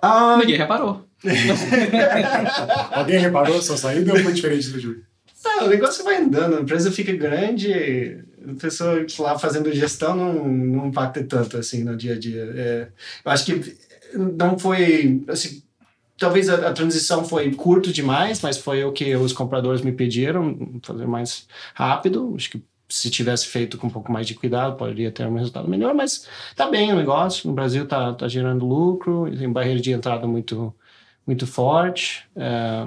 Ah, Ninguém reparou. Alguém reparou a sua saída ou foi diferente do Júlio? Não, o negócio vai andando, a empresa fica grande, a pessoa lá fazendo gestão não, não impacta tanto assim no dia a dia. É, eu acho que não foi, assim, talvez a, a, transição foi curto demais, mas foi o que os compradores me pediram, fazer mais rápido. Acho que se tivesse feito com um pouco mais de cuidado, poderia ter um resultado melhor, mas tá bem o negócio. No Brasil tá, tá gerando lucro, tem barreira de entrada muito, muito forte. É,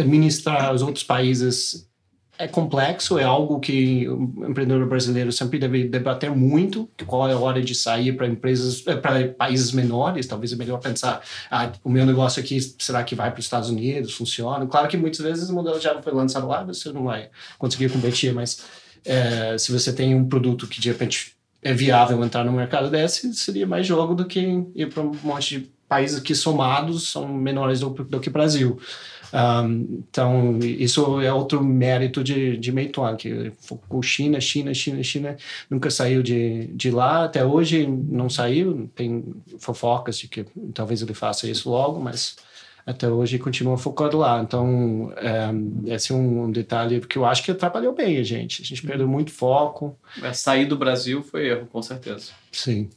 administrar os outros países é complexo, é algo que o empreendedor brasileiro sempre deve debater muito, qual é a hora de sair para empresas, eh, para países menores, talvez é melhor pensar, ah, o meu negócio aqui, será que vai para os Estados Unidos, funciona? Claro que muitas vezes o modelo já foi lançado lá, você não vai conseguir competir, mas é, se você tem um produto que de repente é viável entrar no mercado desse, seria mais jogo do que ir para um monte de países que somados são menores do, do que Brasil. Um, então, isso é outro mérito de, de Meituan, que focou China, China, China, China, nunca saiu de, de lá, até hoje não saiu, tem fofocas de que talvez ele faça isso logo, mas até hoje continua focado lá. Então, é, esse é um detalhe que eu acho que atrapalhou bem a gente. A gente perdeu muito foco. É, sair do Brasil foi erro, com certeza. Sim.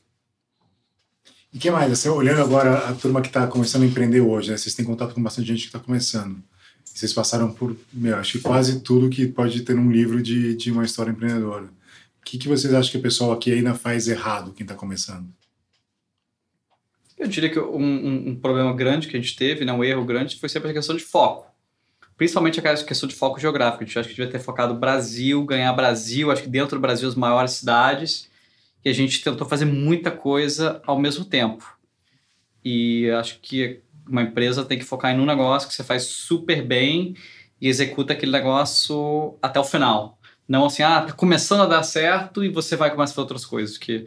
E que mais? Você olhando agora a turma que está começando a empreender hoje, né? vocês têm contato com bastante gente que está começando. Vocês passaram por, meu, acho que quase tudo que pode ter num livro de, de uma história empreendedora. O que, que vocês acham que o pessoal aqui ainda faz errado, quem está começando? Eu diria que um, um, um, problema grande que a gente teve, né, um erro grande, foi sempre a questão de foco. Principalmente a questão de foco geográfico. A gente acha que devia ter focado Brasil, ganhar Brasil, acho que dentro do Brasil as maiores cidades. E a gente tentou fazer muita coisa ao mesmo tempo. E acho que uma empresa tem que focar em um negócio que você faz super bem e executa aquele negócio até o final. Não assim, ah, tá começando a dar certo e você vai começar a fazer outras coisas. Que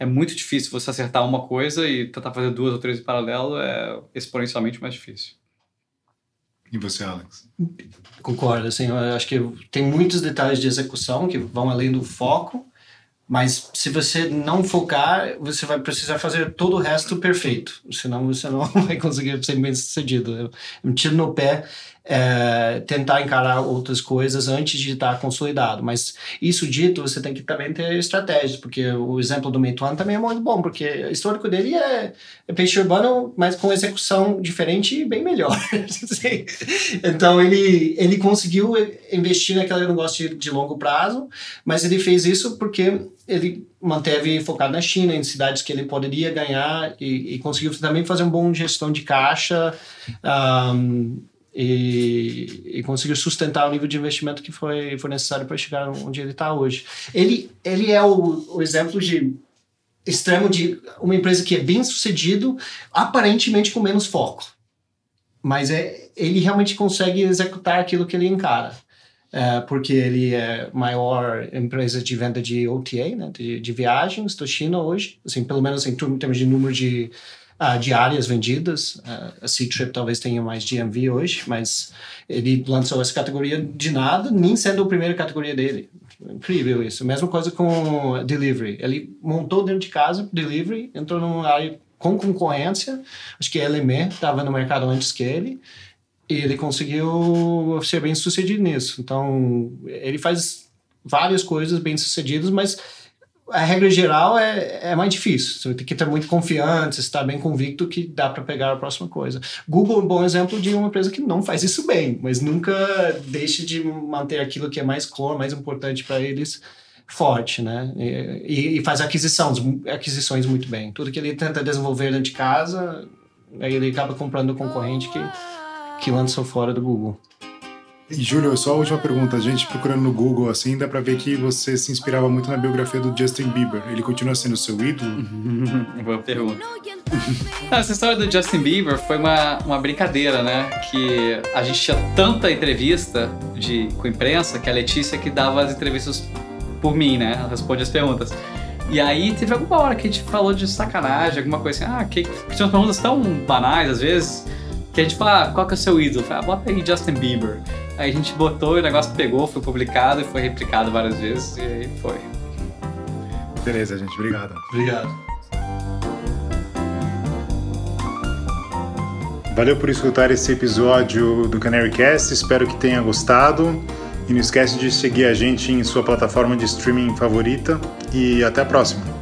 é muito difícil você acertar uma coisa e tentar fazer duas ou três em paralelo é exponencialmente mais difícil. E você, Alex? Concordo, assim, eu acho que tem muitos detalhes de execução que vão além do foco, mas se você não focar, você vai precisar fazer todo o resto perfeito, senão você não vai conseguir ser bem sucedido. Um tiro no pé é, tentar encarar outras coisas antes de estar consolidado. Mas isso dito, você tem que também ter estratégias, porque o exemplo do Meituan também é muito bom, porque o histórico dele é, é peixe urbano, mas com execução diferente e bem melhor. então ele, ele conseguiu investir naquele negócio de, de longo prazo, mas ele fez isso porque ele manteve focado na China, em cidades que ele poderia ganhar e, e conseguiu também fazer uma boa gestão de caixa. Um, e, e conseguiu sustentar o nível de investimento que foi, foi necessário para chegar onde ele está hoje. Ele, ele é o, o exemplo de extremo de uma empresa que é bem sucedido, aparentemente com menos foco. Mas é, ele realmente consegue executar aquilo que ele encara. É, porque ele é maior empresa de venda de OTA, né, de, de viagens China hoje, assim, pelo menos em termos de número de uh, diárias vendidas. Uh, a C-Trip talvez tenha mais GMV hoje, mas ele lançou essa categoria de nada, nem sendo a primeira categoria dele. Incrível isso. Mesma coisa com delivery. Ele montou dentro de casa delivery, entrou numa área com concorrência. Acho que a LME estava no mercado antes que ele E ele conseguiu ser bem sucedido nisso. Então, ele faz várias coisas bem sucedidas, mas a regra geral é, é mais difícil. Você tem que estar muito confiante, estar bem convicto que dá para pegar a próxima coisa. Google é um bom exemplo de uma empresa que não faz isso bem, mas nunca deixa de manter aquilo que é mais core, mais importante para eles forte, né? E, e, faz aquisições, aquisições muito bem. Tudo que ele tenta desenvolver dentro de casa, aí ele acaba comprando o concorrente que, que lançou fora do Google. E, Júlio, só a última pergunta. A gente procurando no Google, assim, dá pra ver que você se inspirava muito na biografia do Justin Bieber. Ele continua sendo seu ídolo? Boa pergunta. Essa história do Justin Bieber foi uma, uma brincadeira, né? Que a gente tinha tanta entrevista de, com imprensa que a Letícia que dava as entrevistas por mim, né? Ela responde as perguntas. E aí teve alguma hora que a gente falou de sacanagem, alguma coisa assim, ah, que tinha umas perguntas tão banais às vezes, que a gente fala, ah, qual que é o seu ídolo? Fala, ah, bota aí Justin Bieber. Aí a gente botou e o negócio pegou, foi publicado e foi replicado várias vezes e aí foi. Beleza, gente. Obrigado. Obrigado. Valeu por escutar esse episódio do Canary Cast. Espero que tenha gostado. E não esquece de seguir a gente em sua plataforma de streaming favorita. E até a próxima.